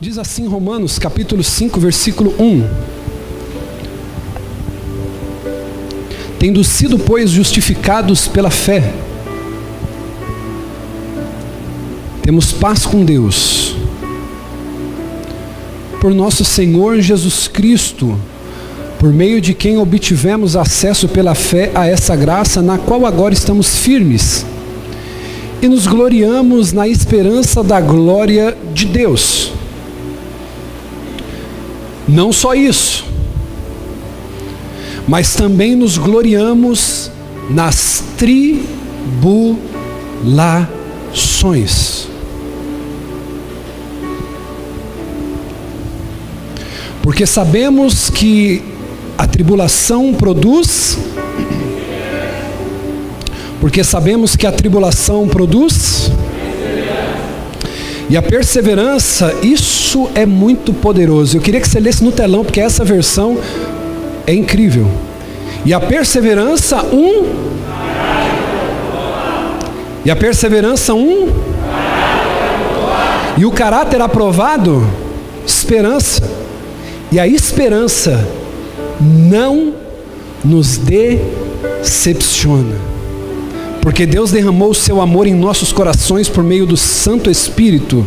Diz assim Romanos capítulo 5, versículo 1. Tendo sido, pois, justificados pela fé, temos paz com Deus, por nosso Senhor Jesus Cristo, por meio de quem obtivemos acesso pela fé a essa graça na qual agora estamos firmes e nos gloriamos na esperança da glória de Deus. Não só isso, mas também nos gloriamos nas tribulações. Porque sabemos que a tribulação produz. Porque sabemos que a tribulação produz. E a perseverança, isso é muito poderoso. Eu queria que você lesse no telão, porque essa versão é incrível. E a perseverança, um. E a perseverança, um. E o caráter aprovado, esperança. E a esperança não nos decepciona. Porque Deus derramou o seu amor em nossos corações por meio do Santo Espírito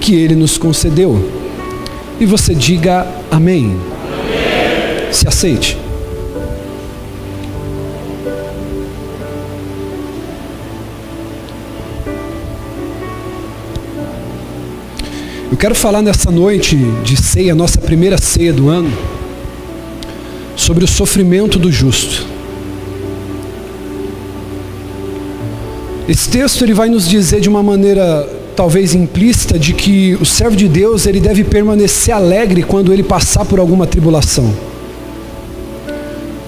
que ele nos concedeu. E você diga amém. amém. Se aceite. Eu quero falar nessa noite de ceia, nossa primeira ceia do ano, sobre o sofrimento do justo. Esse texto ele vai nos dizer de uma maneira talvez implícita de que o servo de Deus ele deve permanecer alegre quando ele passar por alguma tribulação.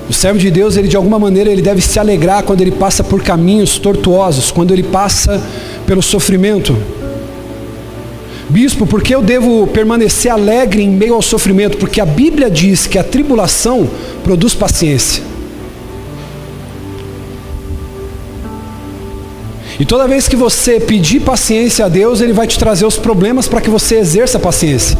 O servo de Deus ele de alguma maneira ele deve se alegrar quando ele passa por caminhos tortuosos, quando ele passa pelo sofrimento. Bispo, por que eu devo permanecer alegre em meio ao sofrimento? Porque a Bíblia diz que a tribulação produz paciência. E toda vez que você pedir paciência a Deus, Ele vai te trazer os problemas para que você exerça paciência.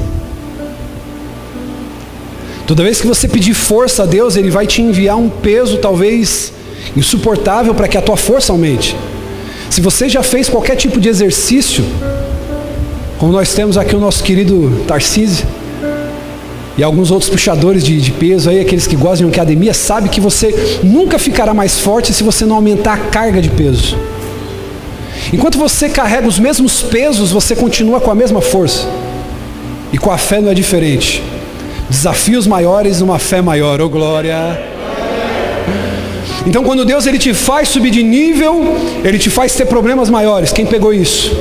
Toda vez que você pedir força a Deus, Ele vai te enviar um peso talvez insuportável para que a tua força aumente. Se você já fez qualquer tipo de exercício, como nós temos aqui o nosso querido Tarcísio, e alguns outros puxadores de, de, peso aí, aqueles que gostam de academia, sabe que você nunca ficará mais forte se você não aumentar a carga de peso. Enquanto você carrega os mesmos pesos, você continua com a mesma força. E com a fé não é diferente. Desafios maiores, uma fé maior. Oh glória! Então quando Deus ele te faz subir de nível, ele te faz ter problemas maiores. Quem pegou isso?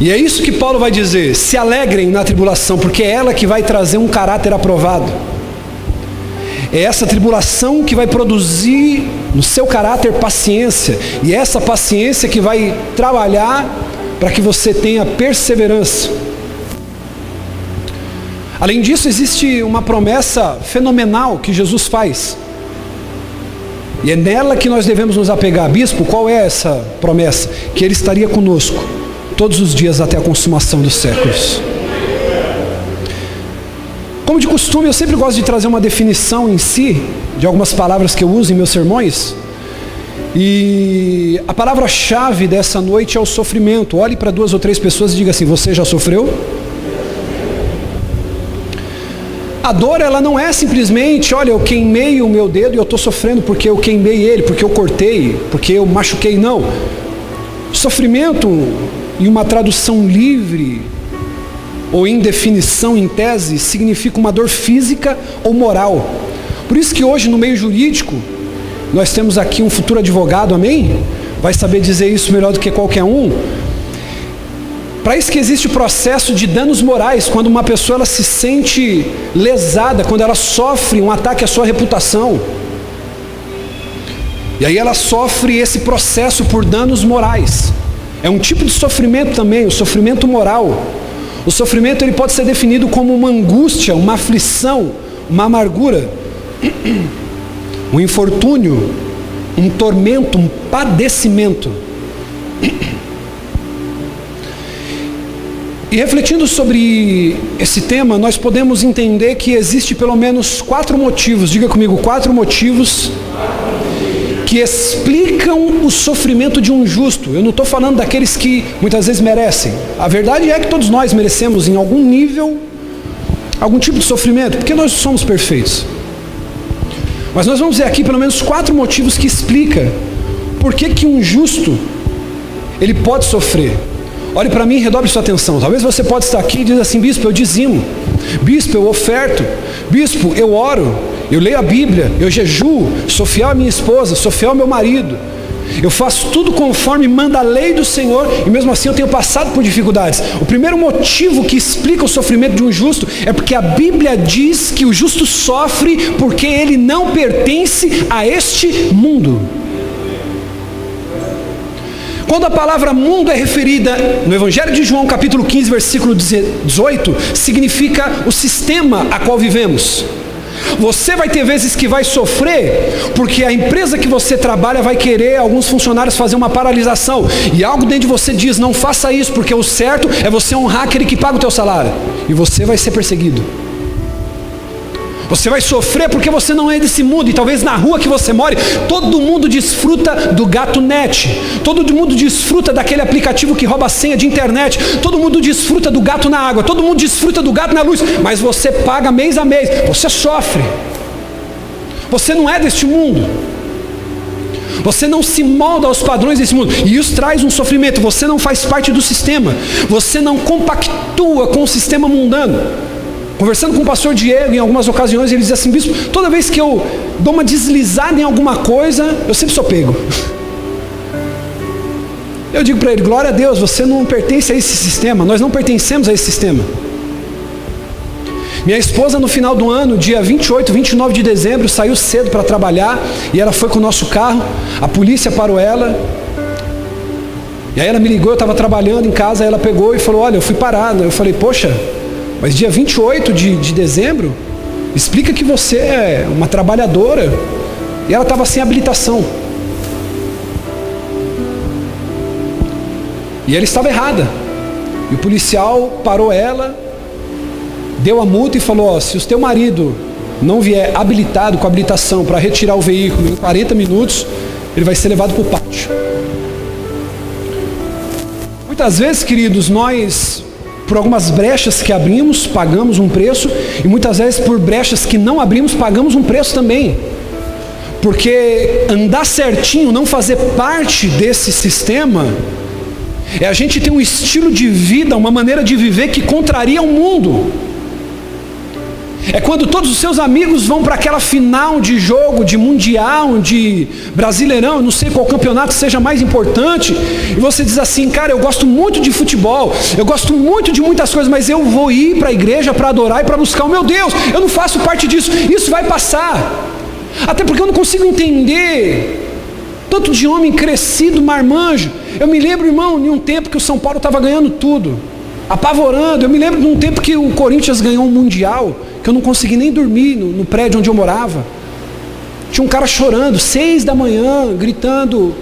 E é isso que Paulo vai dizer: se alegrem na tribulação, porque é ela que vai trazer um caráter aprovado. É essa tribulação que vai produzir no seu caráter paciência, e é essa paciência que vai trabalhar para que você tenha perseverança. Além disso, existe uma promessa fenomenal que Jesus faz. E é nela que nós devemos nos apegar. Bispo, qual é essa promessa? Que Ele estaria conosco todos os dias até a consumação dos séculos. Como de costume, eu sempre gosto de trazer uma definição em si, de algumas palavras que eu uso em meus sermões. E a palavra-chave dessa noite é o sofrimento. Olhe para duas ou três pessoas e diga assim: Você já sofreu? A dor, ela não é simplesmente, olha, eu queimei o meu dedo e eu estou sofrendo porque eu queimei ele, porque eu cortei, porque eu machuquei. Não. Sofrimento, em uma tradução livre, ou indefinição em tese, significa uma dor física ou moral. Por isso que hoje no meio jurídico, nós temos aqui um futuro advogado, amém? Vai saber dizer isso melhor do que qualquer um. Para isso que existe o processo de danos morais, quando uma pessoa ela se sente lesada, quando ela sofre um ataque à sua reputação. E aí ela sofre esse processo por danos morais. É um tipo de sofrimento também, o sofrimento moral. O sofrimento ele pode ser definido como uma angústia, uma aflição, uma amargura, um infortúnio, um tormento, um padecimento. E refletindo sobre esse tema, nós podemos entender que existe pelo menos quatro motivos, diga comigo, quatro motivos que explicam o sofrimento de um justo. Eu não estou falando daqueles que muitas vezes merecem. A verdade é que todos nós merecemos em algum nível algum tipo de sofrimento, porque nós somos perfeitos. Mas nós vamos ver aqui pelo menos quatro motivos que explicam por que, que um justo ele pode sofrer. Olhe para mim e redobre sua atenção. Talvez você pode estar aqui e dizer assim, bispo, eu dizimo. Bispo, eu oferto. Bispo, eu oro. Eu leio a Bíblia. Eu jejuo. Sou fiel à minha esposa. Sou fiel ao meu marido. Eu faço tudo conforme manda a lei do Senhor e mesmo assim eu tenho passado por dificuldades. O primeiro motivo que explica o sofrimento de um justo é porque a Bíblia diz que o justo sofre porque ele não pertence a este mundo. Quando a palavra mundo é referida no Evangelho de João, capítulo 15, versículo 18, significa o sistema a qual vivemos. Você vai ter vezes que vai sofrer, porque a empresa que você trabalha vai querer alguns funcionários fazer uma paralisação, e algo dentro de você diz: não faça isso, porque o certo é você honrar aquele que paga o teu salário, e você vai ser perseguido. Você vai sofrer porque você não é desse mundo. E talvez na rua que você mora, todo mundo desfruta do gato net. Todo mundo desfruta daquele aplicativo que rouba a senha de internet. Todo mundo desfruta do gato na água. Todo mundo desfruta do gato na luz. Mas você paga mês a mês. Você sofre. Você não é deste mundo. Você não se molda aos padrões desse mundo. E isso traz um sofrimento. Você não faz parte do sistema. Você não compactua com o sistema mundano. Conversando com o pastor Diego em algumas ocasiões, ele diz assim: Bispo, toda vez que eu dou uma deslizada em alguma coisa, eu sempre sou pego. Eu digo para ele: Glória a Deus, você não pertence a esse sistema, nós não pertencemos a esse sistema. Minha esposa, no final do ano, dia 28, 29 de dezembro, saiu cedo para trabalhar e ela foi com o nosso carro. A polícia parou ela. E aí ela me ligou, eu estava trabalhando em casa, ela pegou e falou: Olha, eu fui parada. Eu falei: Poxa, mas dia 28 de, de dezembro, explica que você é uma trabalhadora e ela estava sem habilitação. E ela estava errada. E o policial parou ela, deu a multa e falou: ó, se o teu marido não vier habilitado com habilitação para retirar o veículo em 40 minutos, ele vai ser levado para o pátio. Muitas vezes, queridos, nós por algumas brechas que abrimos, pagamos um preço, e muitas vezes por brechas que não abrimos, pagamos um preço também. Porque andar certinho, não fazer parte desse sistema, é a gente ter um estilo de vida, uma maneira de viver que contraria o mundo. É quando todos os seus amigos vão para aquela final de jogo, de mundial, de brasileirão, não sei qual campeonato seja mais importante, e você diz assim, cara, eu gosto muito de futebol, eu gosto muito de muitas coisas, mas eu vou ir para a igreja para adorar e para buscar o meu Deus, eu não faço parte disso, isso vai passar. Até porque eu não consigo entender tanto de homem crescido, marmanjo. Eu me lembro, irmão, em um tempo que o São Paulo estava ganhando tudo, apavorando. Eu me lembro de um tempo que o Corinthians ganhou um mundial que eu não consegui nem dormir no, no prédio onde eu morava. Tinha um cara chorando, seis da manhã, gritando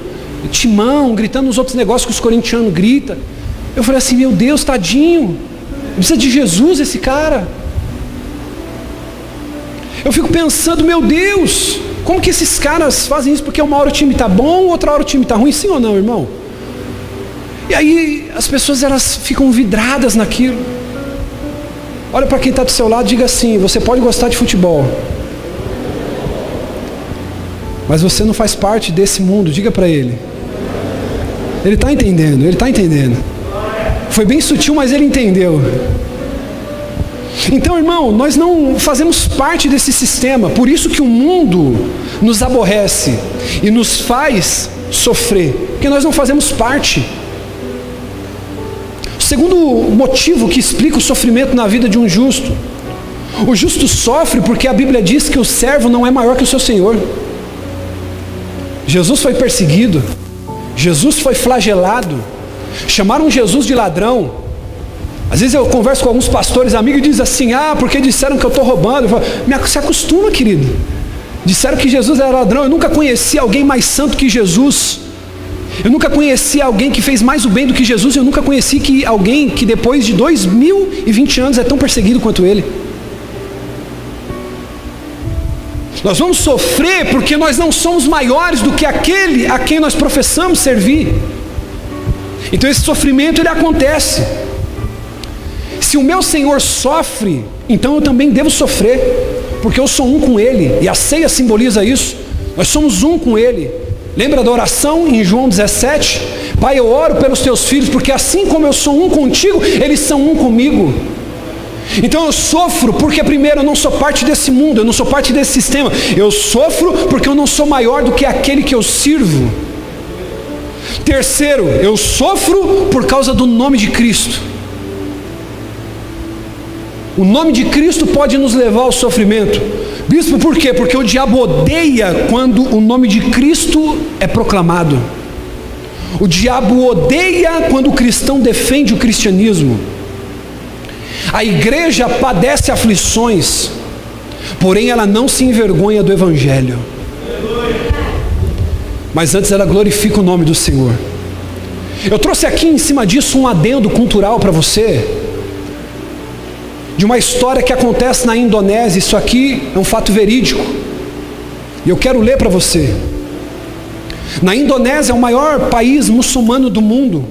timão, gritando nos outros negócios que os corintianos gritam. Eu falei assim, meu Deus, tadinho, precisa de Jesus esse cara. Eu fico pensando, meu Deus, como que esses caras fazem isso? Porque uma hora o time está bom, outra hora o time está ruim, sim ou não, irmão? E aí as pessoas elas ficam vidradas naquilo. Olha para quem está do seu lado e diga assim: você pode gostar de futebol, mas você não faz parte desse mundo. Diga para ele. Ele está entendendo, ele está entendendo. Foi bem sutil, mas ele entendeu. Então, irmão, nós não fazemos parte desse sistema, por isso que o mundo nos aborrece e nos faz sofrer, porque nós não fazemos parte. Segundo motivo que explica o sofrimento na vida de um justo. O justo sofre porque a Bíblia diz que o servo não é maior que o seu senhor. Jesus foi perseguido, Jesus foi flagelado, chamaram Jesus de ladrão. Às vezes eu converso com alguns pastores amigos e dizem assim: Ah, porque disseram que eu estou roubando. Eu falo, se acostuma, querido. Disseram que Jesus era ladrão. Eu nunca conheci alguém mais santo que Jesus. Eu nunca conheci alguém que fez mais o bem do que Jesus. Eu nunca conheci que alguém que depois de 2020 anos é tão perseguido quanto ele. Nós vamos sofrer porque nós não somos maiores do que aquele a quem nós professamos servir. Então esse sofrimento ele acontece. Se o meu Senhor sofre, então eu também devo sofrer, porque eu sou um com Ele, e a ceia simboliza isso. Nós somos um com Ele. Lembra da oração em João 17? Pai, eu oro pelos teus filhos, porque assim como eu sou um contigo, eles são um comigo. Então eu sofro porque, primeiro, eu não sou parte desse mundo, eu não sou parte desse sistema. Eu sofro porque eu não sou maior do que aquele que eu sirvo. Terceiro, eu sofro por causa do nome de Cristo. O nome de Cristo pode nos levar ao sofrimento. Bispo, por quê? Porque o diabo odeia quando o nome de Cristo é proclamado. O diabo odeia quando o cristão defende o cristianismo. A igreja padece aflições, porém ela não se envergonha do Evangelho. Mas antes ela glorifica o nome do Senhor. Eu trouxe aqui em cima disso um adendo cultural para você, de uma história que acontece na Indonésia. Isso aqui é um fato verídico. E eu quero ler para você. Na Indonésia, o maior país muçulmano do mundo,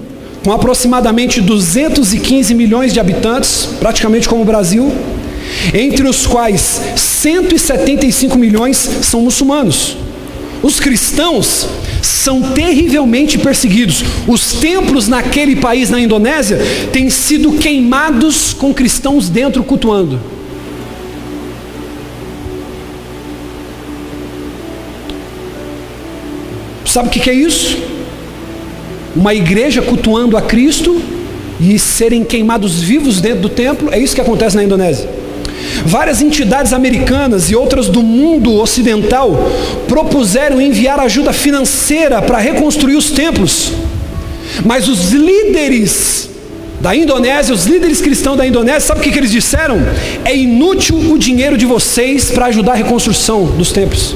com aproximadamente 215 milhões de habitantes, praticamente como o Brasil, entre os quais 175 milhões são muçulmanos. Os cristãos são terrivelmente perseguidos. Os templos naquele país, na Indonésia, têm sido queimados com cristãos dentro cultuando. Sabe o que é isso? Uma igreja cultuando a Cristo e serem queimados vivos dentro do templo, é isso que acontece na Indonésia. Várias entidades americanas e outras do mundo ocidental propuseram enviar ajuda financeira para reconstruir os templos. Mas os líderes da Indonésia, os líderes cristãos da Indonésia, sabe o que, que eles disseram? É inútil o dinheiro de vocês para ajudar a reconstrução dos templos.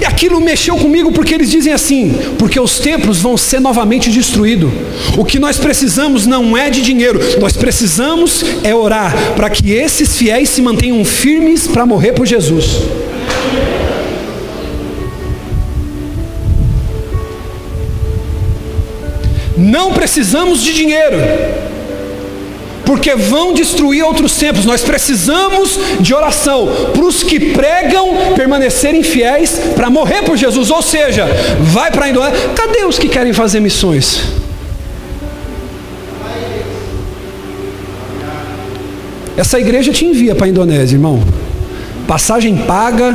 E aquilo mexeu comigo porque eles dizem assim: porque os templos vão ser novamente destruídos. O que nós precisamos não é de dinheiro, nós precisamos é orar para que esses fiéis se mantenham firmes para morrer por Jesus. Não precisamos de dinheiro porque vão destruir outros templos. Nós precisamos de oração para os que pregam permanecerem fiéis para morrer por Jesus. Ou seja, vai para a Indonésia. Cadê os que querem fazer missões? Essa igreja te envia para a Indonésia, irmão. Passagem paga.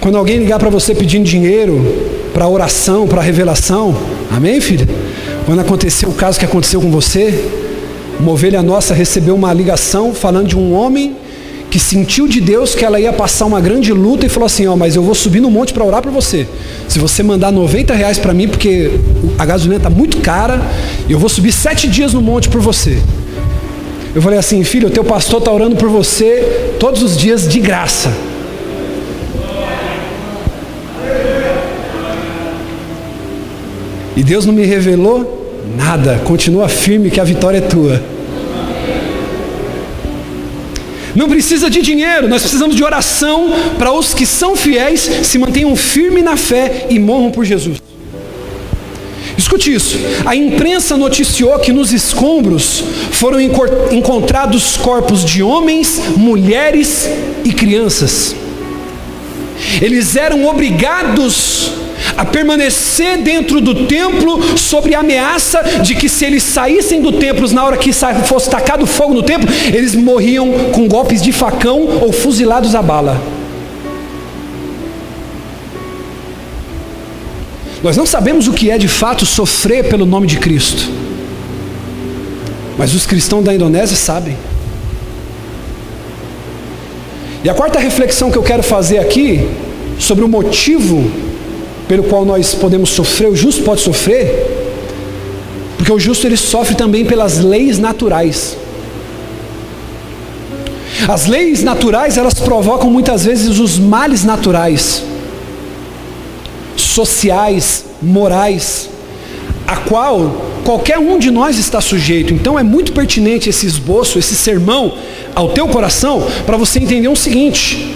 Quando alguém ligar para você pedindo dinheiro para oração, para revelação, Amém, filha? Quando aconteceu o caso que aconteceu com você, uma ovelha nossa recebeu uma ligação falando de um homem que sentiu de Deus que ela ia passar uma grande luta e falou assim: Ó, mas eu vou subir no monte para orar para você. Se você mandar 90 reais para mim, porque a gasolina está muito cara, eu vou subir sete dias no monte por você. Eu falei assim: filho, o teu pastor está orando por você todos os dias de graça. E Deus não me revelou nada. Continua firme que a vitória é tua. Não precisa de dinheiro, nós precisamos de oração para os que são fiéis se mantenham firmes na fé e morram por Jesus. Escute isso: a imprensa noticiou que nos escombros foram encontrados corpos de homens, mulheres e crianças. Eles eram obrigados a permanecer dentro do templo sobre a ameaça de que se eles saíssem do templo na hora que fosse tacado fogo no templo, eles morriam com golpes de facão ou fuzilados a bala. Nós não sabemos o que é de fato sofrer pelo nome de Cristo. Mas os cristãos da Indonésia sabem. E a quarta reflexão que eu quero fazer aqui sobre o motivo pelo qual nós podemos sofrer, o justo pode sofrer, porque o justo ele sofre também pelas leis naturais. As leis naturais, elas provocam muitas vezes os males naturais, sociais, morais, a qual qualquer um de nós está sujeito. Então é muito pertinente esse esboço, esse sermão ao teu coração, para você entender o seguinte: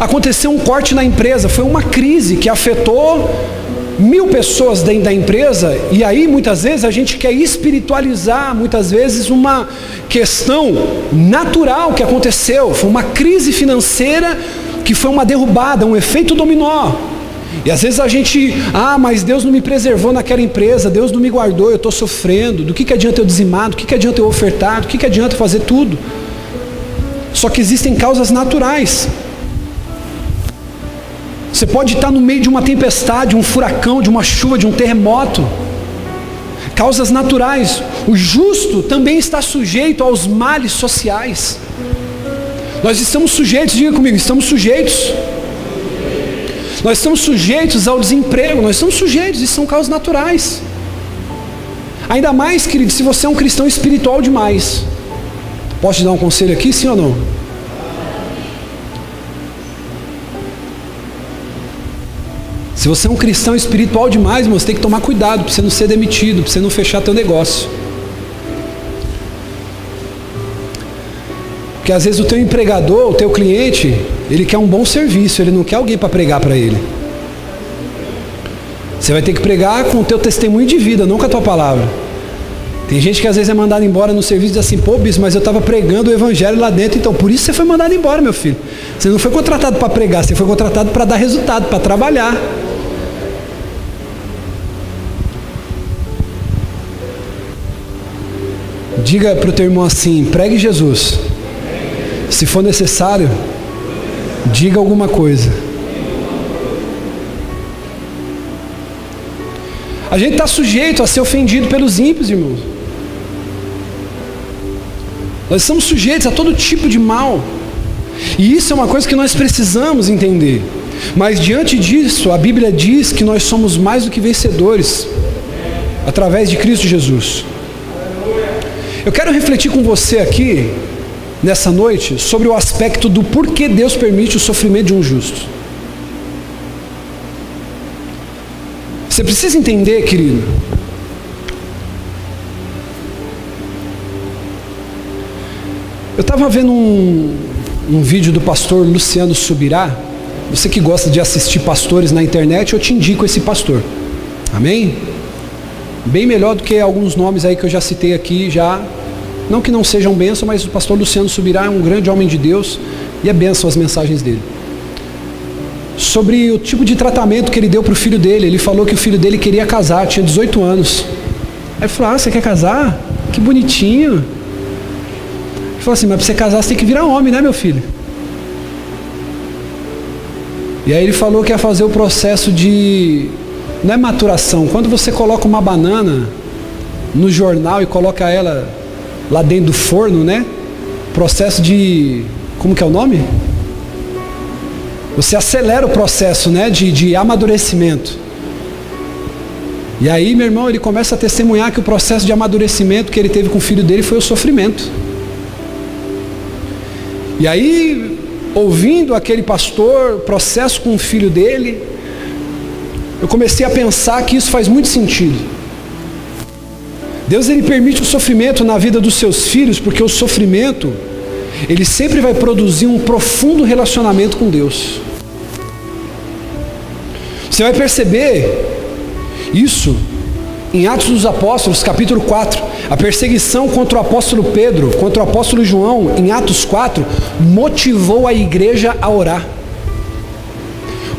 aconteceu um corte na empresa, foi uma crise que afetou mil pessoas dentro da empresa, e aí muitas vezes a gente quer espiritualizar, muitas vezes, uma questão natural que aconteceu, foi uma crise financeira que foi uma derrubada, um efeito dominó. E às vezes a gente, ah, mas Deus não me preservou naquela empresa, Deus não me guardou, eu estou sofrendo, do que, que adianta eu dizimar, do que, que adianta eu ofertar, do que, que adianta eu fazer tudo. Só que existem causas naturais. Você pode estar no meio de uma tempestade, um furacão, de uma chuva, de um terremoto. Causas naturais. O justo também está sujeito aos males sociais. Nós estamos sujeitos, diga comigo, estamos sujeitos. Nós estamos sujeitos ao desemprego, nós estamos sujeitos, isso são causas naturais. Ainda mais, querido, se você é um cristão espiritual demais. Posso te dar um conselho aqui, sim ou não? Se você é um cristão espiritual demais, você tem que tomar cuidado para você não ser demitido, para você não fechar teu negócio. Porque às vezes o teu empregador, o teu cliente, ele quer um bom serviço, ele não quer alguém para pregar para ele. Você vai ter que pregar com o teu testemunho de vida, não com a tua palavra. Tem gente que às vezes é mandado embora no serviço e diz assim, pô, bispo, mas eu estava pregando o evangelho lá dentro, então por isso você foi mandado embora, meu filho. Você não foi contratado para pregar, você foi contratado para dar resultado, para trabalhar. Diga para o teu irmão assim: pregue Jesus. Se for necessário, diga alguma coisa. A gente está sujeito a ser ofendido pelos ímpios, irmãos. Nós estamos sujeitos a todo tipo de mal. E isso é uma coisa que nós precisamos entender. Mas diante disso, a Bíblia diz que nós somos mais do que vencedores através de Cristo Jesus. Eu quero refletir com você aqui, nessa noite, sobre o aspecto do porquê Deus permite o sofrimento de um justo. Você precisa entender, querido, Eu estava vendo um, um vídeo do pastor Luciano Subirá. Você que gosta de assistir pastores na internet, eu te indico esse pastor. Amém? Bem melhor do que alguns nomes aí que eu já citei aqui, já. Não que não sejam bênção, mas o pastor Luciano Subirá é um grande homem de Deus e é bênção as mensagens dele. Sobre o tipo de tratamento que ele deu para o filho dele. Ele falou que o filho dele queria casar, tinha 18 anos. Aí falou: Ah, você quer casar? Que bonitinho. Ele falou assim: Mas para você casar você tem que virar homem, né, meu filho? E aí ele falou que ia fazer o processo de não é maturação. Quando você coloca uma banana no jornal e coloca ela lá dentro do forno, né? Processo de. Como que é o nome? Você acelera o processo né, de, de amadurecimento. E aí, meu irmão, ele começa a testemunhar que o processo de amadurecimento que ele teve com o filho dele foi o sofrimento. E aí, ouvindo aquele pastor, processo com o filho dele, eu comecei a pensar que isso faz muito sentido. Deus ele permite o sofrimento na vida dos seus filhos, porque o sofrimento ele sempre vai produzir um profundo relacionamento com Deus. Você vai perceber isso em Atos dos Apóstolos, capítulo 4. A perseguição contra o apóstolo Pedro, contra o apóstolo João, em Atos 4, motivou a igreja a orar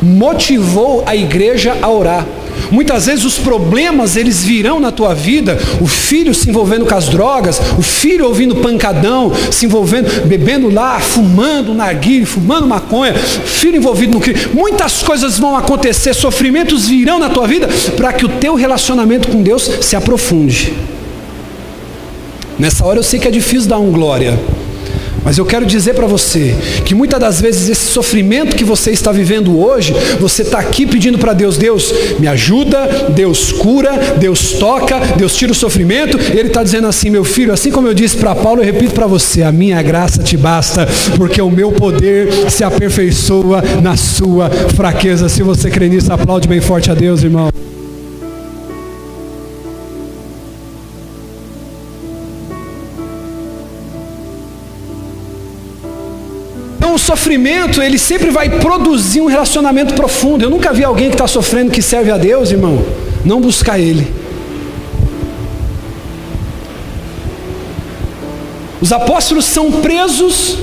motivou a igreja a orar. Muitas vezes os problemas eles virão na tua vida, o filho se envolvendo com as drogas, o filho ouvindo pancadão, se envolvendo, bebendo lá, fumando narguilho, fumando maconha, filho envolvido no crime. Muitas coisas vão acontecer, sofrimentos virão na tua vida para que o teu relacionamento com Deus se aprofunde. Nessa hora eu sei que é difícil dar um glória, Mas eu quero dizer para você que muitas das vezes esse sofrimento que você está vivendo hoje, você está aqui pedindo para Deus: Deus me ajuda, Deus cura, Deus toca, Deus tira o sofrimento. Ele está dizendo assim, meu filho, assim como eu disse para Paulo, eu repito para você: a minha graça te basta, porque o meu poder se aperfeiçoa na sua fraqueza. Se você crê nisso, aplaude bem forte a Deus, irmão. Sofrimento, ele sempre vai produzir um relacionamento profundo. Eu nunca vi alguém que está sofrendo que serve a Deus, irmão, não buscar Ele. Os apóstolos são presos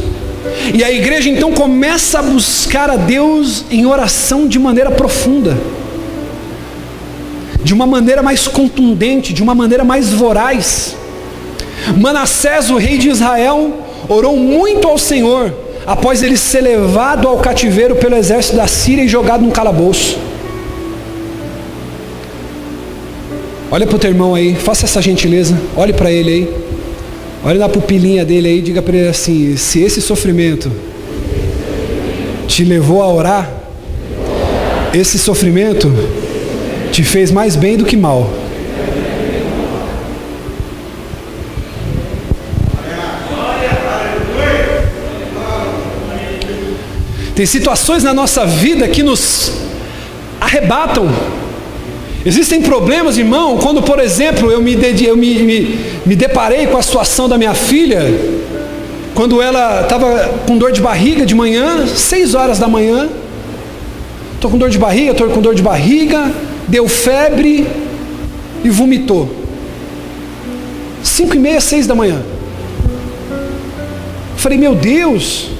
e a igreja então começa a buscar a Deus em oração de maneira profunda, de uma maneira mais contundente, de uma maneira mais voraz. Manassés, o rei de Israel, orou muito ao Senhor após ele ser levado ao cativeiro pelo exército da Síria e jogado num calabouço. Olha para o teu irmão aí, faça essa gentileza, olhe para ele aí, olhe na pupilinha dele aí, diga para ele assim: se esse sofrimento te levou a orar, esse sofrimento te fez mais bem do que mal. Tem situações na nossa vida que nos arrebatam. Existem problemas, irmão, quando, por exemplo, eu me, eu me, me, me deparei com a situação da minha filha, quando ela estava com dor de barriga de manhã, seis horas da manhã, estou com dor de barriga, estou com dor de barriga, deu febre e vomitou. Cinco e meia, seis da manhã. Falei, meu Deus,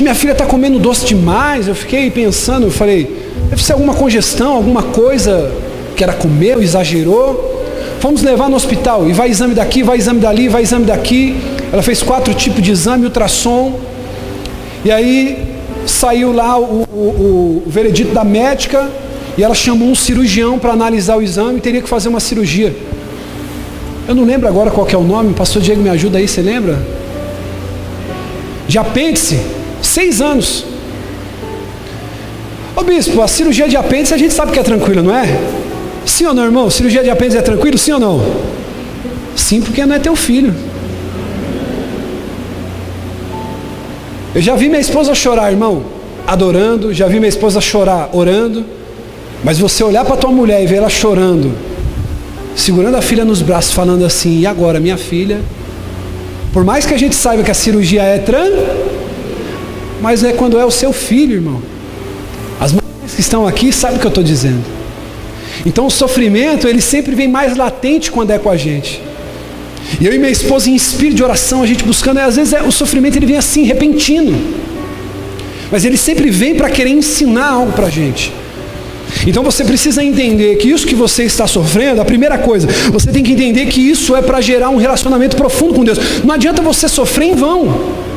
Minha filha está comendo doce demais. Eu fiquei pensando, eu falei, deve ser alguma congestão, alguma coisa que ela comeu, exagerou. Vamos levar no hospital. E vai exame daqui, vai exame dali, vai exame daqui. Ela fez quatro tipos de exame, ultrassom. E aí saiu lá o, o, o veredito da médica e ela chamou um cirurgião para analisar o exame e teria que fazer uma cirurgia. Eu não lembro agora qual é o nome, pastor Diego me ajuda aí, você lembra? De apêndice. Seis anos. Ô bispo, a cirurgia de apêndice a gente sabe que é tranquila, não é? Sim ou não, irmão? Cirurgia de apêndice é tranquilo, sim ou não? Sim, porque não é teu filho. Eu já vi minha esposa chorar, irmão, adorando, já vi minha esposa chorar, orando. Mas você olhar para tua mulher e ver ela chorando, segurando a filha nos braços, falando assim: e agora, minha filha? Por mais que a gente saiba que a cirurgia é tranquila, mas é quando é o seu filho, irmão. As mulheres que estão aqui sabem o que eu estou dizendo. Então o sofrimento, ele sempre vem mais latente quando é com a gente. E eu e minha esposa em espírito de oração, a gente buscando, e às vezes é, o sofrimento ele vem assim, repentino. Mas ele sempre vem para querer ensinar algo para a gente. Então você precisa entender que isso que você está sofrendo, a primeira coisa, você tem que entender que isso é para gerar um relacionamento profundo com Deus. Não adianta você sofrer em vão.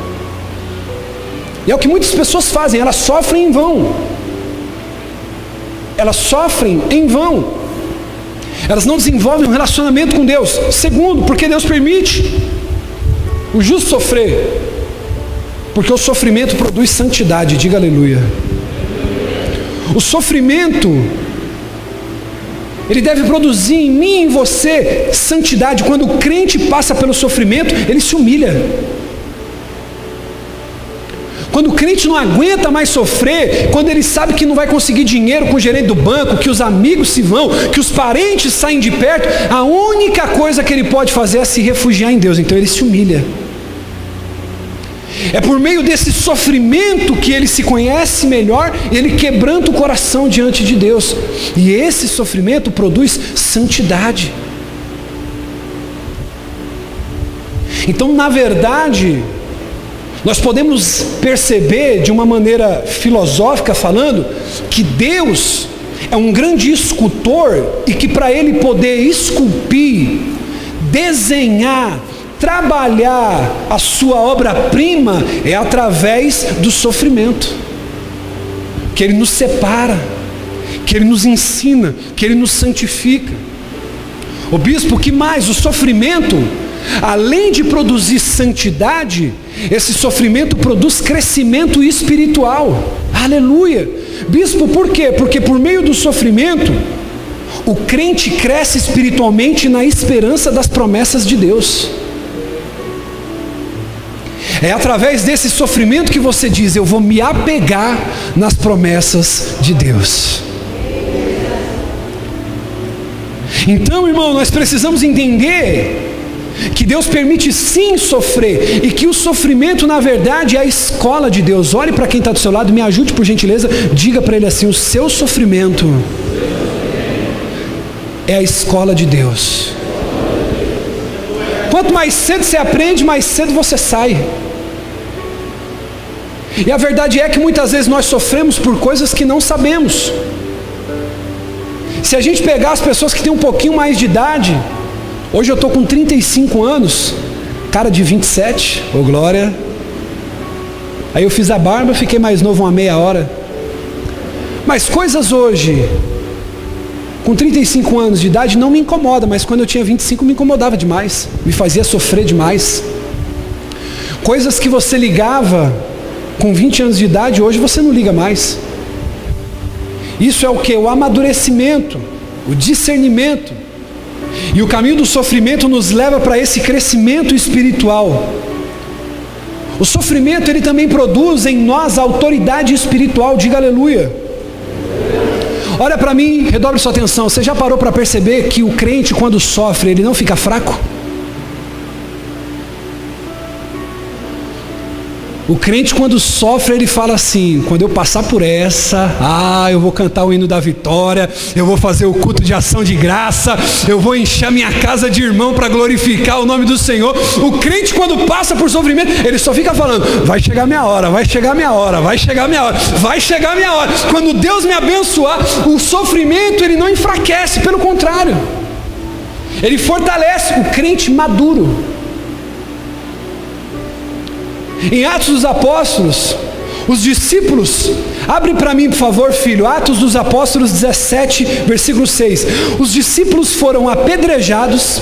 E é o que muitas pessoas fazem, elas sofrem em vão. Elas sofrem em vão. Elas não desenvolvem um relacionamento com Deus. Segundo, porque Deus permite o justo sofrer. Porque o sofrimento produz santidade, diga aleluia. O sofrimento, ele deve produzir em mim e em você santidade. Quando o crente passa pelo sofrimento, ele se humilha. Quando o crente não aguenta mais sofrer, quando ele sabe que não vai conseguir dinheiro com o gerente do banco, que os amigos se vão, que os parentes saem de perto, a única coisa que ele pode fazer é se refugiar em Deus. Então ele se humilha. É por meio desse sofrimento que ele se conhece melhor, ele quebranta o coração diante de Deus. E esse sofrimento produz santidade. Então, na verdade, nós podemos perceber de uma maneira filosófica falando que Deus é um grande escultor e que para ele poder esculpir, desenhar, trabalhar a sua obra-prima é através do sofrimento. Que ele nos separa, que ele nos ensina, que ele nos santifica. O bispo, que mais? O sofrimento além de produzir santidade, esse sofrimento produz crescimento espiritual. Aleluia! Bispo, por quê? Porque por meio do sofrimento, o crente cresce espiritualmente na esperança das promessas de Deus. É através desse sofrimento que você diz: Eu vou me apegar nas promessas de Deus. Então, irmão, nós precisamos entender que Deus permite sim sofrer e que o sofrimento, na verdade, é a escola de Deus. Olhe para quem está do seu lado, me ajude por gentileza, diga para ele assim: o seu sofrimento é a escola de Deus. Quanto mais cedo você aprende, mais cedo você sai. E a verdade é que muitas vezes nós sofremos por coisas que não sabemos. Se a gente pegar as pessoas que têm um pouquinho mais de idade, hoje eu estou com 35 anos, cara de 27, ô oh glória. Aí eu fiz a barba, fiquei mais novo uma meia hora. Mas coisas hoje, com 35 anos de idade, não me incomoda, mas quando eu tinha 25 me incomodava demais, me fazia sofrer demais. Coisas que você ligava com 20 anos de idade, hoje você não liga mais. Isso é o que? O amadurecimento, o discernimento. E o caminho do sofrimento nos leva para esse crescimento espiritual. O sofrimento ele também produz em nós autoridade espiritual, diga aleluia. Olha para mim, redobre sua atenção. Você já parou para perceber que o crente, quando sofre, ele não fica fraco? O crente, quando sofre, ele fala assim: quando eu passar por essa, ah, eu vou cantar o hino da vitória, eu vou fazer o culto de ação de graça, eu vou encher minha casa de irmão para glorificar o nome do Senhor. O crente, quando passa por sofrimento, ele só fica falando: vai chegar minha hora, vai chegar minha hora, vai chegar minha hora, vai chegar minha hora. Quando Deus me abençoar, o sofrimento ele não enfraquece, pelo contrário, ele fortalece o crente maduro. Em Atos dos Apóstolos, os discípulos, abre para mim, por favor, filho, Atos dos Apóstolos 17, versículo 6. Os discípulos foram apedrejados,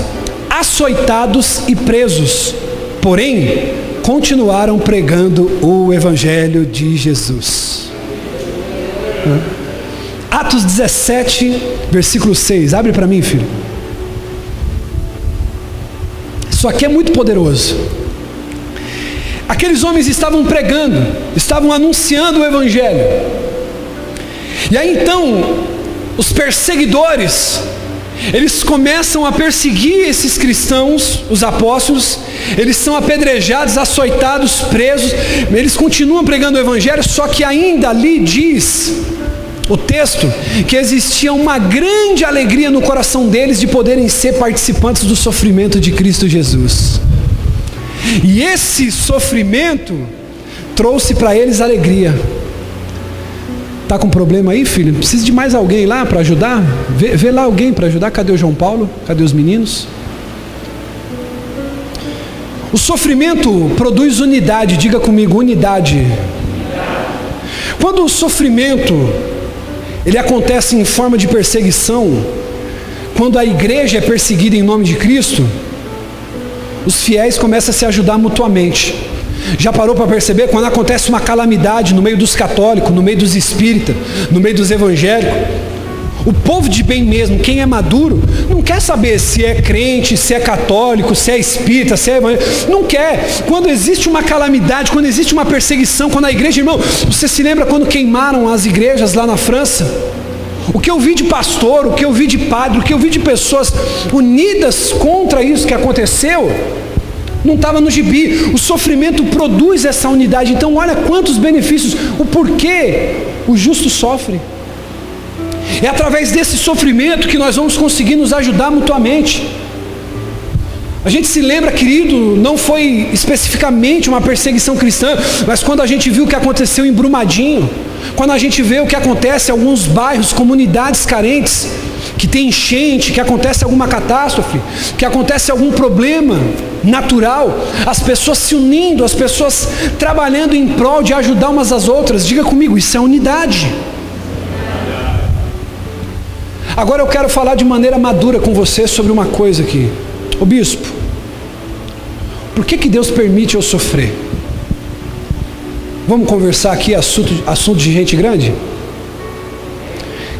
açoitados e presos, porém, continuaram pregando o Evangelho de Jesus. Atos 17, versículo 6. Abre para mim, filho. Isso aqui é muito poderoso. Aqueles homens estavam pregando, estavam anunciando o Evangelho. E aí então, os perseguidores, eles começam a perseguir esses cristãos, os apóstolos, eles são apedrejados, açoitados, presos, eles continuam pregando o Evangelho, só que ainda ali diz o texto que existia uma grande alegria no coração deles de poderem ser participantes do sofrimento de Cristo Jesus. E esse sofrimento trouxe para eles alegria. Tá com problema aí, filho? Precisa de mais alguém lá para ajudar? Vê, vê, lá alguém para ajudar. Cadê o João Paulo? Cadê os meninos? O sofrimento produz unidade. Diga comigo, unidade. Quando o sofrimento ele acontece em forma de perseguição, quando a igreja é perseguida em nome de Cristo, os fiéis começam a se ajudar mutuamente. Já parou para perceber quando acontece uma calamidade no meio dos católicos, no meio dos espíritas, no meio dos evangélicos? O povo de bem mesmo, quem é maduro, não quer saber se é crente, se é católico, se é espírita, se é evangélico. Não quer. Quando existe uma calamidade, quando existe uma perseguição, quando a igreja, irmão, você se lembra quando queimaram as igrejas lá na França? O que eu vi de pastor, o que eu vi de padre, o que eu vi de pessoas unidas contra isso que aconteceu, não estava no gibi. O sofrimento produz essa unidade. Então, olha quantos benefícios, o porquê o justo sofre. É através desse sofrimento que nós vamos conseguir nos ajudar mutuamente. A gente se lembra, querido, não foi especificamente uma perseguição cristã, mas quando a gente viu o que aconteceu em Brumadinho, quando a gente vê o que acontece em alguns bairros, comunidades carentes, que tem enchente, que acontece alguma catástrofe, que acontece algum problema natural, as pessoas se unindo, as pessoas trabalhando em prol de ajudar umas às outras, diga comigo, isso é unidade. Agora eu quero falar de maneira madura com você sobre uma coisa aqui. O bispo, Por que, que Deus permite eu sofrer? Vamos conversar aqui assunto, assunto de gente grande?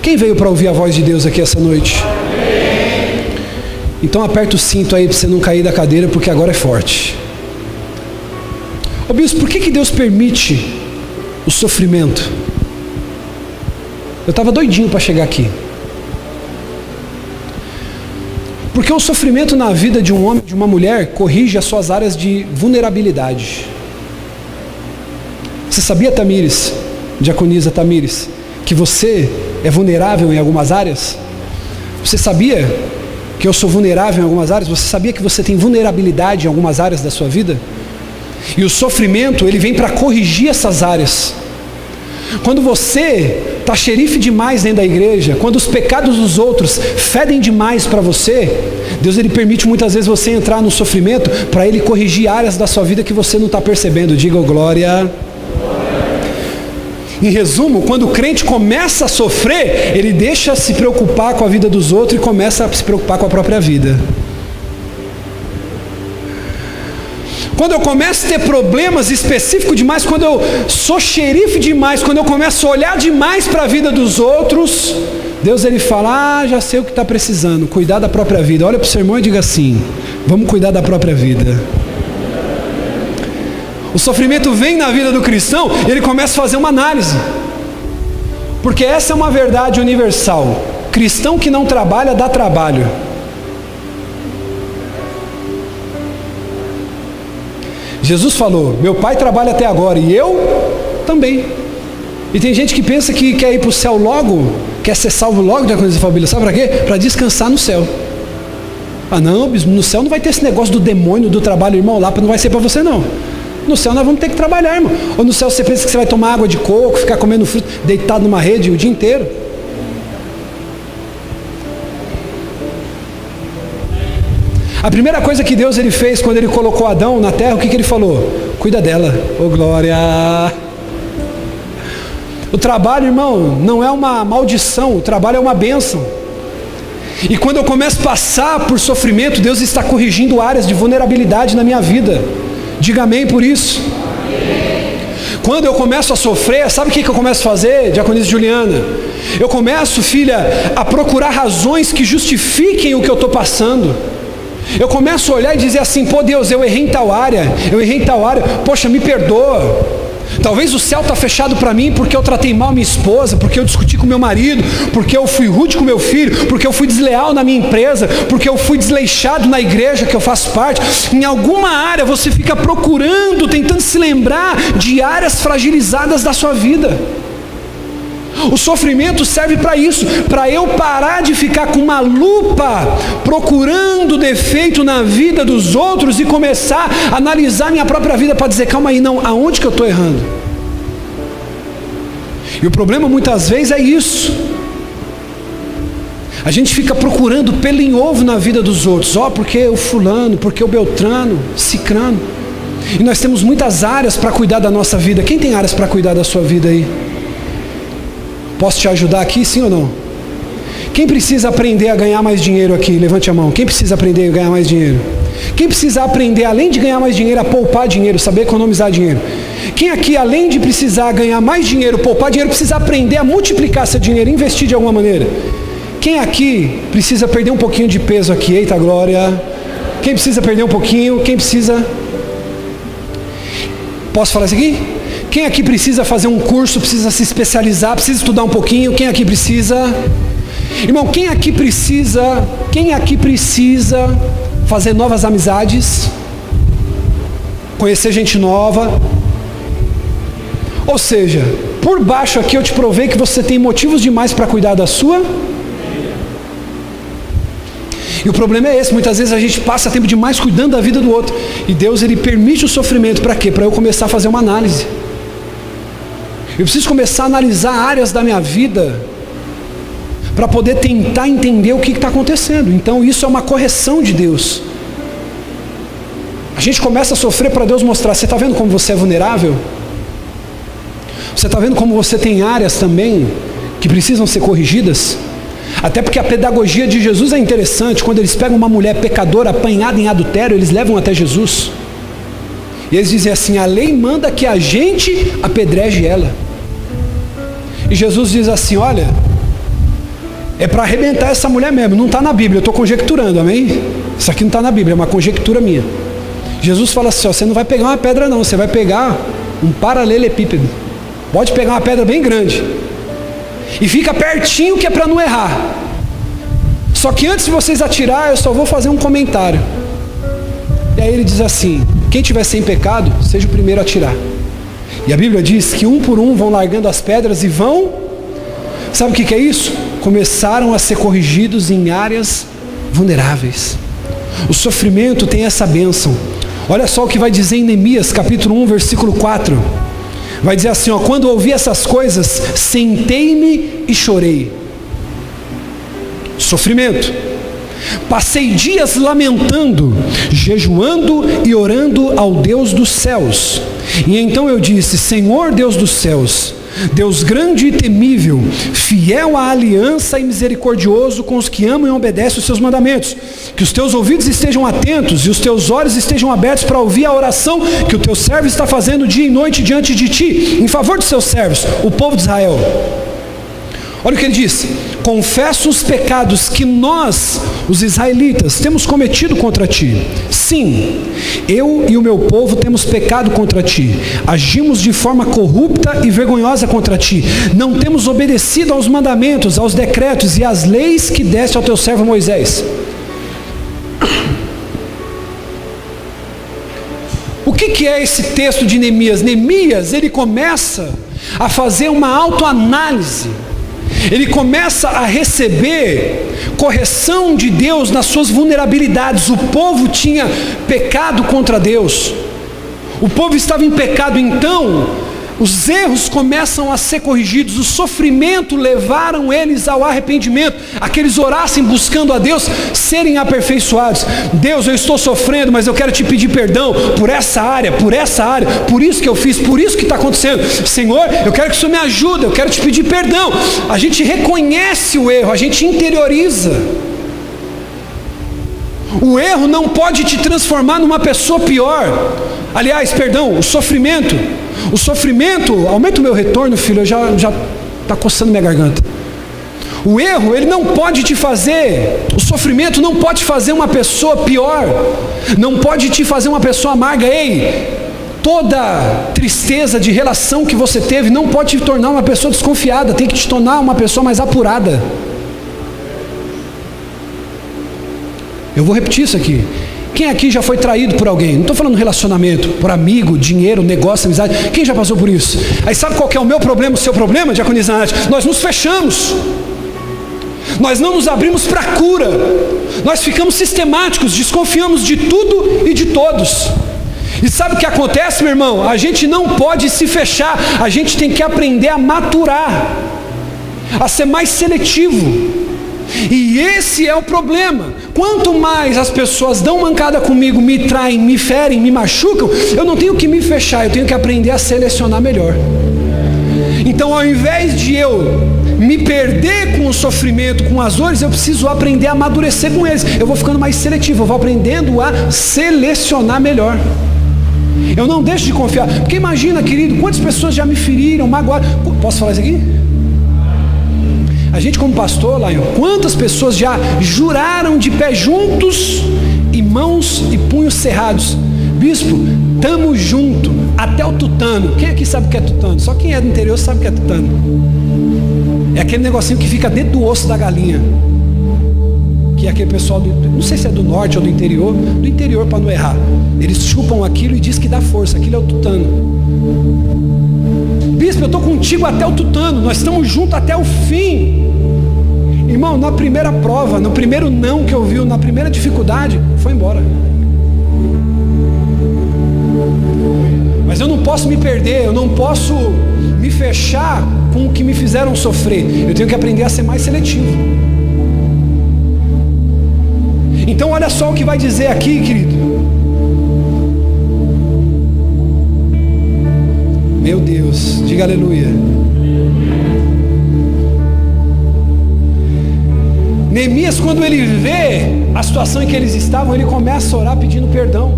Quem veio para ouvir a voz de Deus aqui essa noite? Então aperta o cinto aí para você não cair da cadeira, porque agora é forte. Ô bispo, por que, que Deus permite o sofrimento? Eu estava doidinho para chegar aqui. Porque o sofrimento na vida de um homem, de uma mulher, corrige as suas áreas de vulnerabilidade. Você sabia, Tamires, diaconisa Tamires, que você é vulnerável em algumas áreas? Você sabia que eu sou vulnerável em algumas áreas? Você sabia que você tem vulnerabilidade em algumas áreas da sua vida? E o sofrimento, ele vem para corrigir essas áreas. Quando você está xerife demais dentro da igreja, quando os pecados dos outros fedem demais para você, Deus ele permite muitas vezes você entrar no sofrimento para ele corrigir áreas da sua vida que você não está percebendo. Diga oh, glória. Em resumo, quando o crente começa a sofrer, ele deixa se preocupar com a vida dos outros e começa a se preocupar com a própria vida. Quando eu começo a ter problemas específicos demais, quando eu sou xerife demais, quando eu começo a olhar demais para a vida dos outros, Deus ele fala: Ah, já sei o que está precisando, cuidar da própria vida. Olha para o seu irmão e diga assim: Vamos cuidar da própria vida. O sofrimento vem na vida do cristão e ele começa a fazer uma análise. Porque essa é uma verdade universal. Cristão que não trabalha, dá trabalho. Jesus falou: Meu pai trabalha até agora e eu também. E tem gente que pensa que quer ir para o céu logo, quer ser salvo logo de coisa família. Sabe para quê? Para descansar no céu. Ah, não, no céu não vai ter esse negócio do demônio do trabalho, irmão, lá não vai ser para você não. No céu nós vamos ter que trabalhar, irmão. Ou no céu você pensa que você vai tomar água de coco, ficar comendo fruto, deitado numa rede o dia inteiro. A primeira coisa que Deus ele fez quando ele colocou Adão na terra, o que, que ele falou? Cuida dela, ô oh, glória. O trabalho, irmão, não é uma maldição, o trabalho é uma bênção. E quando eu começo a passar por sofrimento, Deus está corrigindo áreas de vulnerabilidade na minha vida. Diga amém por isso. Quando eu começo a sofrer, sabe o que eu começo a fazer, diaconisa Juliana? Eu começo, filha, a procurar razões que justifiquem o que eu estou passando. Eu começo a olhar e dizer assim: pô, Deus, eu errei em tal área, eu errei em tal área, poxa, me perdoa. Talvez o céu está fechado para mim porque eu tratei mal minha esposa, porque eu discuti com meu marido, porque eu fui rude com meu filho, porque eu fui desleal na minha empresa, porque eu fui desleixado na igreja que eu faço parte. Em alguma área você fica procurando, tentando se lembrar de áreas fragilizadas da sua vida. O sofrimento serve para isso, para eu parar de ficar com uma lupa procurando defeito na vida dos outros e começar a analisar minha própria vida para dizer, calma aí, não, aonde que eu estou errando? E o problema muitas vezes é isso. A gente fica procurando pelo em ovo na vida dos outros, ó, oh, porque o fulano, porque o Beltrano, Cicrano. E nós temos muitas áreas para cuidar da nossa vida. Quem tem áreas para cuidar da sua vida aí? Posso te ajudar aqui, sim ou não? Quem precisa aprender a ganhar mais dinheiro aqui? Levante a mão. Quem precisa aprender a ganhar mais dinheiro? Quem precisa aprender, além de ganhar mais dinheiro, a poupar dinheiro, saber economizar dinheiro? Quem aqui, além de precisar ganhar mais dinheiro, poupar dinheiro, precisa aprender a multiplicar seu dinheiro, investir de alguma maneira? Quem aqui precisa perder um pouquinho de peso aqui? Eita glória! Quem precisa perder um pouquinho? Quem precisa? Posso falar isso aqui? Quem aqui precisa fazer um curso, precisa se especializar, precisa estudar um pouquinho? Quem aqui precisa? Irmão, quem aqui precisa, quem aqui precisa fazer novas amizades? Conhecer gente nova? Ou seja, por baixo aqui eu te provei que você tem motivos demais para cuidar da sua e o problema é esse, muitas vezes a gente passa tempo demais cuidando da vida do outro. E Deus ele permite o sofrimento para quê? Para eu começar a fazer uma análise. Eu preciso começar a analisar áreas da minha vida para poder tentar entender o que está acontecendo. Então isso é uma correção de Deus. A gente começa a sofrer para Deus mostrar. Você está vendo como você é vulnerável? Você está vendo como você tem áreas também que precisam ser corrigidas? Até porque a pedagogia de Jesus é interessante. Quando eles pegam uma mulher pecadora apanhada em adultério, eles levam até Jesus. E eles dizem assim: a lei manda que a gente apedreje ela. E Jesus diz assim: olha, é para arrebentar essa mulher mesmo, não está na Bíblia, eu estou conjecturando, amém? Isso aqui não está na Bíblia, é uma conjectura minha. Jesus fala assim: ó, você não vai pegar uma pedra, não, você vai pegar um paralelepípedo. Pode pegar uma pedra bem grande. E fica pertinho que é para não errar. Só que antes de vocês atirar, eu só vou fazer um comentário. E aí ele diz assim: quem tiver sem pecado, seja o primeiro a atirar. E a Bíblia diz que um por um vão largando as pedras e vão. Sabe o que é isso? Começaram a ser corrigidos em áreas vulneráveis. O sofrimento tem essa bênção. Olha só o que vai dizer em Neemias, capítulo 1, versículo 4. Vai dizer assim: ó, quando ouvi essas coisas, sentei-me e chorei. Sofrimento. Passei dias lamentando, jejuando e orando ao Deus dos céus. E então eu disse: Senhor Deus dos céus, Deus grande e temível, fiel à aliança e misericordioso com os que amam e obedecem os seus mandamentos. Que os teus ouvidos estejam atentos e os teus olhos estejam abertos para ouvir a oração que o teu servo está fazendo dia e noite diante de ti, em favor dos seus servos, o povo de Israel. Olha o que ele diz: confesso os pecados que nós, os israelitas, temos cometido contra ti. Sim, eu e o meu povo temos pecado contra ti. Agimos de forma corrupta e vergonhosa contra ti. Não temos obedecido aos mandamentos, aos decretos e às leis que deste ao teu servo Moisés. O que, que é esse texto de Neemias? Neemias, ele começa a fazer uma autoanálise ele começa a receber correção de Deus nas suas vulnerabilidades. O povo tinha pecado contra Deus, o povo estava em pecado, então os erros começam a ser corrigidos, o sofrimento levaram eles ao arrependimento, a que eles orassem buscando a Deus, serem aperfeiçoados. Deus, eu estou sofrendo, mas eu quero te pedir perdão por essa área, por essa área, por isso que eu fiz, por isso que está acontecendo. Senhor, eu quero que o Senhor me ajude, eu quero te pedir perdão. A gente reconhece o erro, a gente interioriza. O erro não pode te transformar numa pessoa pior. Aliás, perdão, o sofrimento o sofrimento, aumenta o meu retorno, filho, já já está coçando minha garganta. O erro, ele não pode te fazer, o sofrimento não pode fazer uma pessoa pior, não pode te fazer uma pessoa amarga. Ei, toda tristeza de relação que você teve não pode te tornar uma pessoa desconfiada, tem que te tornar uma pessoa mais apurada. Eu vou repetir isso aqui. Quem aqui já foi traído por alguém? Não estou falando relacionamento, por amigo, dinheiro, negócio, amizade. Quem já passou por isso? Aí sabe qual é o meu problema, o seu problema, diaconizante? Nós nos fechamos. Nós não nos abrimos para cura. Nós ficamos sistemáticos, desconfiamos de tudo e de todos. E sabe o que acontece, meu irmão? A gente não pode se fechar, a gente tem que aprender a maturar, a ser mais seletivo. E esse é o problema. Quanto mais as pessoas dão mancada comigo, me traem, me ferem, me machucam, eu não tenho que me fechar, eu tenho que aprender a selecionar melhor. Então, ao invés de eu me perder com o sofrimento, com as dores, eu preciso aprender a amadurecer com eles. Eu vou ficando mais seletivo, eu vou aprendendo a selecionar melhor. Eu não deixo de confiar. Porque imagina, querido, quantas pessoas já me feriram, magoaram. Posso falar isso aqui? A gente, como pastor, Lion, quantas pessoas já juraram de pé juntos e mãos e punhos cerrados? Bispo, tamo junto, até o tutano. Quem aqui sabe o que é tutano? Só quem é do interior sabe o que é tutano. É aquele negocinho que fica dentro do osso da galinha. Que é aquele pessoal, do, não sei se é do norte ou do interior, do interior para não errar. Eles chupam aquilo e diz que dá força, aquilo é o tutano. Bispo, eu estou contigo até o tutano, nós estamos juntos até o fim. Irmão, na primeira prova, no primeiro não que ouviu, na primeira dificuldade, foi embora. Mas eu não posso me perder, eu não posso me fechar com o que me fizeram sofrer. Eu tenho que aprender a ser mais seletivo. Então, olha só o que vai dizer aqui, querido. Meu Deus, diga aleluia. Neemias, quando ele vê a situação em que eles estavam, ele começa a orar pedindo perdão.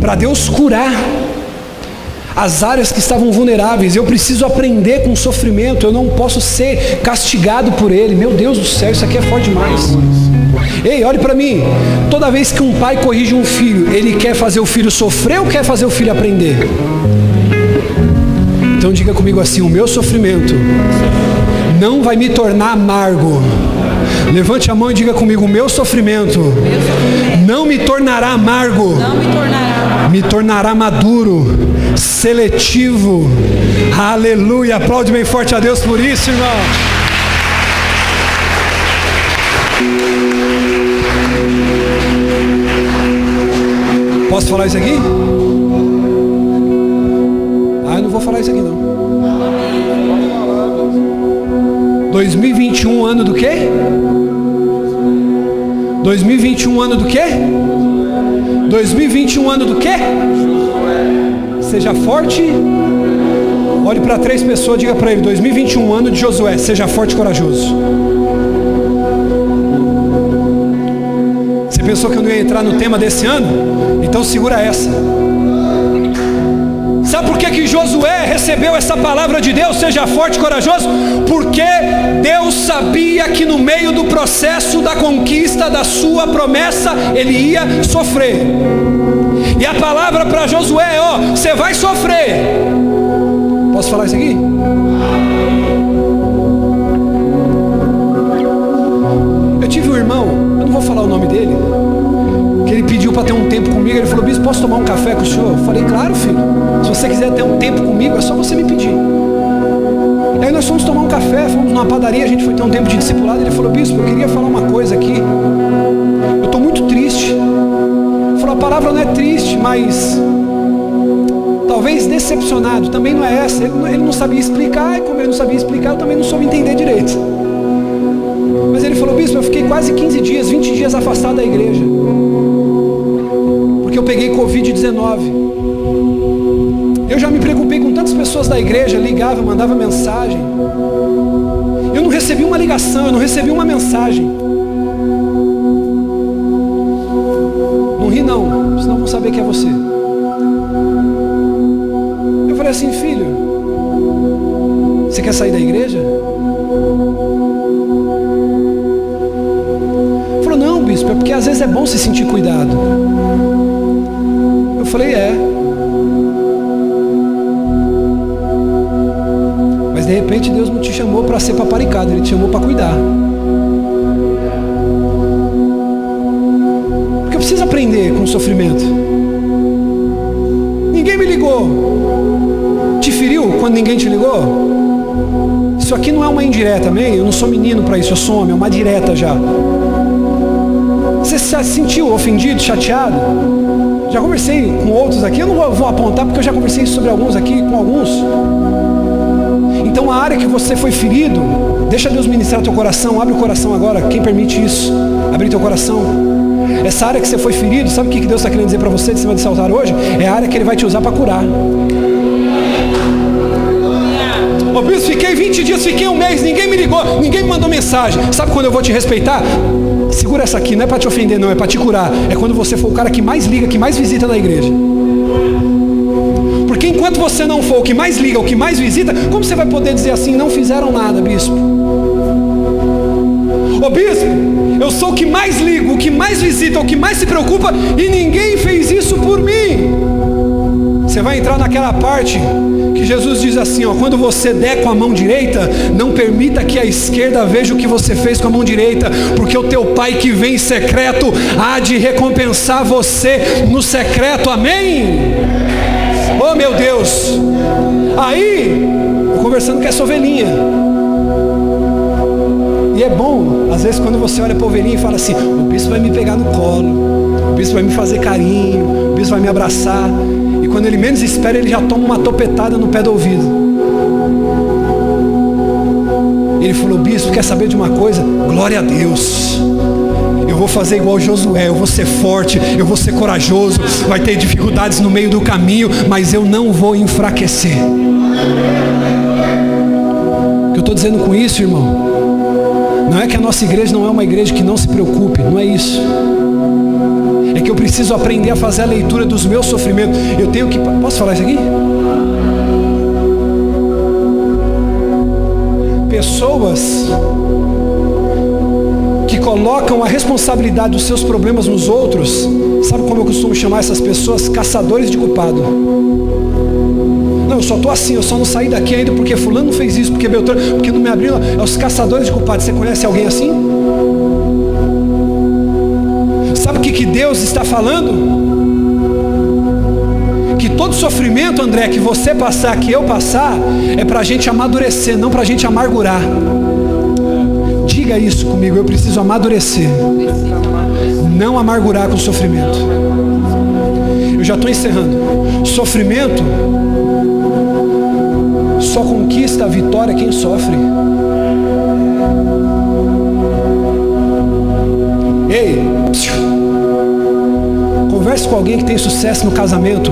para Deus curar as áreas que estavam vulneráveis. Eu preciso aprender com o sofrimento, eu não posso ser castigado por ele. Meu Deus do céu, isso aqui é forte demais. Ei, olhe para mim. Toda vez que um pai corrige um filho, ele quer fazer o filho sofrer ou quer fazer o filho aprender? Então diga comigo assim: o meu sofrimento não vai me tornar amargo. Levante a mão e diga comigo: o meu sofrimento não me tornará amargo, me tornará maduro, seletivo. Aleluia. Aplaude bem forte a Deus por isso, irmão. Posso falar isso aqui? Ah, eu não vou falar isso aqui não. 2021 ano do quê? 2021 ano do quê? 2021 ano do quê? Seja forte. Olhe para três pessoas, diga para ele: 2021 ano de Josué, seja forte e corajoso. Você pensou que eu não ia entrar no tema desse ano? Então segura essa. Sabe por que, que Josué recebeu essa palavra de Deus, seja forte e corajoso? Porque Deus sabia que no meio do processo da conquista da sua promessa, ele ia sofrer. E a palavra para Josué é: ó, você vai sofrer. Posso falar isso aqui? Eu tive um irmão, eu não vou falar o nome dele, ele pediu para ter um tempo comigo. Ele falou: Bispo, posso tomar um café com o senhor? Eu falei: Claro, filho. Se você quiser ter um tempo comigo, é só você me pedir. E aí nós fomos tomar um café, fomos numa padaria, a gente foi ter um tempo de discipulado. Ele falou: Bispo, eu queria falar uma coisa aqui. Eu estou muito triste. Ele falou: A palavra não é triste, mas talvez decepcionado. Também não é essa. Ele, ele não sabia explicar, e como ele não sabia explicar, eu também não soube entender direito. Mas ele falou: Bispo, eu fiquei quase 15 dias, 20 dias afastado da igreja porque eu peguei Covid-19. Eu já me preocupei com tantas pessoas da igreja, ligava, mandava mensagem. Eu não recebi uma ligação, eu não recebi uma mensagem. Não ri não, senão vão saber que é você. Eu falei assim, filho, você quer sair da igreja? Falou, não, bispo, é porque às vezes é bom se sentir cuidado. Falei, é. Mas de repente Deus não te chamou para ser paparicado, Ele te chamou para cuidar. Porque eu preciso aprender com o sofrimento. Ninguém me ligou. Te feriu quando ninguém te ligou? Isso aqui não é uma indireta, amém? Eu não sou menino para isso, eu sou homem, é uma direta já. Você se sentiu ofendido, chateado? Já conversei com outros aqui, eu não vou, apontar porque eu já conversei sobre alguns aqui, com alguns. Então a área que você foi ferido, deixa Deus ministrar teu coração, abre o coração agora, quem permite isso? Abre teu coração. Essa área que você foi ferido, sabe o que Deus está querendo dizer para você de cima desse altar hoje? É a área que Ele vai te usar para curar. Ô bispo, fiquei 20 dias, fiquei um mês, ninguém me ligou, ninguém me mandou mensagem. Sabe quando eu vou te respeitar? Segura essa aqui, não é para te ofender, não, é para te curar. É quando você for o cara que mais liga, que mais visita na igreja. Porque enquanto você não for o que mais liga, o que mais visita, como você vai poder dizer assim, não fizeram nada, bispo? Ô bispo, eu sou o que mais ligo, o que mais visita, o que mais se preocupa, e ninguém fez isso por mim. Vai entrar naquela parte que Jesus diz assim: ó, quando você der com a mão direita, não permita que a esquerda veja o que você fez com a mão direita, porque o teu Pai que vem em secreto há de recompensar você no secreto, amém? Oh meu Deus! Aí, conversando com essa ovelhinha. E é bom, às vezes, quando você olha para a ovelhinha e fala assim: o bispo vai me pegar no colo, o bispo vai me fazer carinho, o bispo vai me abraçar quando ele menos espera, ele já toma uma topetada no pé do ouvido. Ele falou, bispo, quer saber de uma coisa? Glória a Deus. Eu vou fazer igual Josué, eu vou ser forte, eu vou ser corajoso, vai ter dificuldades no meio do caminho, mas eu não vou enfraquecer. O que eu estou dizendo com isso, irmão? Não é que a nossa igreja não é uma igreja que não se preocupe, não é isso. É que eu preciso aprender a fazer a leitura dos meus sofrimentos. Eu tenho que. Posso falar isso aqui? Pessoas que colocam a responsabilidade dos seus problemas nos outros, sabe como eu costumo chamar essas pessoas? Caçadores de culpado. Não, eu só estou assim, eu só não saí daqui ainda porque fulano fez isso, porque Beltrano, porque não me abriu. É os caçadores de culpados. Você conhece alguém assim? Que Deus está falando? que todo sofrimento, André, que você passar, que eu passar, é para a gente amadurecer, não para a gente amargurar. Diga isso comigo, eu preciso amadurecer. Não amargurar com o sofrimento. Eu já estou encerrando. Sofrimento só conquista a vitória quem sofre. Ei, converse com alguém que tem sucesso no casamento.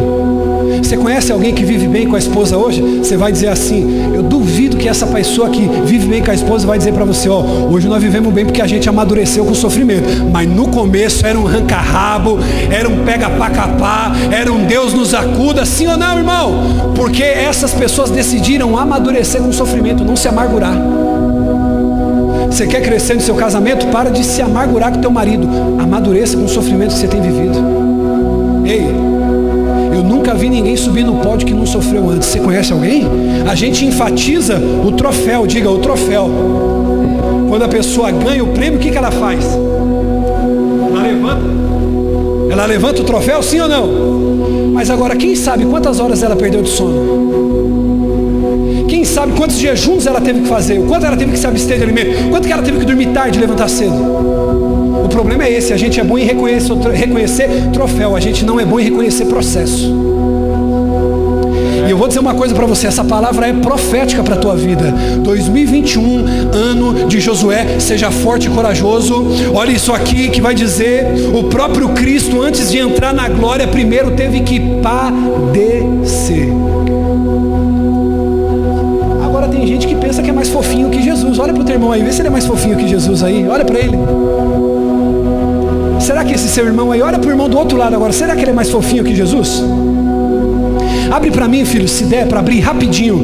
Você conhece alguém que vive bem com a esposa hoje? Você vai dizer assim: Eu duvido que essa pessoa que vive bem com a esposa vai dizer para você: Ó, hoje nós vivemos bem porque a gente amadureceu com o sofrimento. Mas no começo era um ranca-rabo, era um pega-pá-capá, era um Deus nos acuda, sim ou não, irmão? Porque essas pessoas decidiram amadurecer com o sofrimento, não se amargurar. Você quer crescer no seu casamento? Para de se amargurar com teu marido. Amadureça com o sofrimento que você tem vivido. Eu nunca vi ninguém subir no pódio que não sofreu antes. Você conhece alguém? A gente enfatiza o troféu, diga o troféu. Quando a pessoa ganha o prêmio, o que, que ela faz? Ela levanta. Ela levanta o troféu, sim ou não? Mas agora, quem sabe quantas horas ela perdeu de sono? Quem sabe quantos jejuns ela teve que fazer? O quanto ela teve que se abster de alimento? Quanto que ela teve que dormir tarde e levantar cedo? O problema é esse, a gente é bom em reconhecer, reconhecer troféu, a gente não é bom em reconhecer processo. E eu vou dizer uma coisa para você, essa palavra é profética para a tua vida. 2021, ano de Josué, seja forte e corajoso. Olha isso aqui que vai dizer: o próprio Cristo, antes de entrar na glória, primeiro teve que padecer. Agora tem gente que pensa que é mais fofinho que Jesus. Olha para o teu irmão aí, vê se ele é mais fofinho que Jesus aí. Olha para ele. Será que esse seu irmão aí, olha para o irmão do outro lado agora, será que ele é mais fofinho que Jesus? Abre para mim, filho, se der, para abrir rapidinho.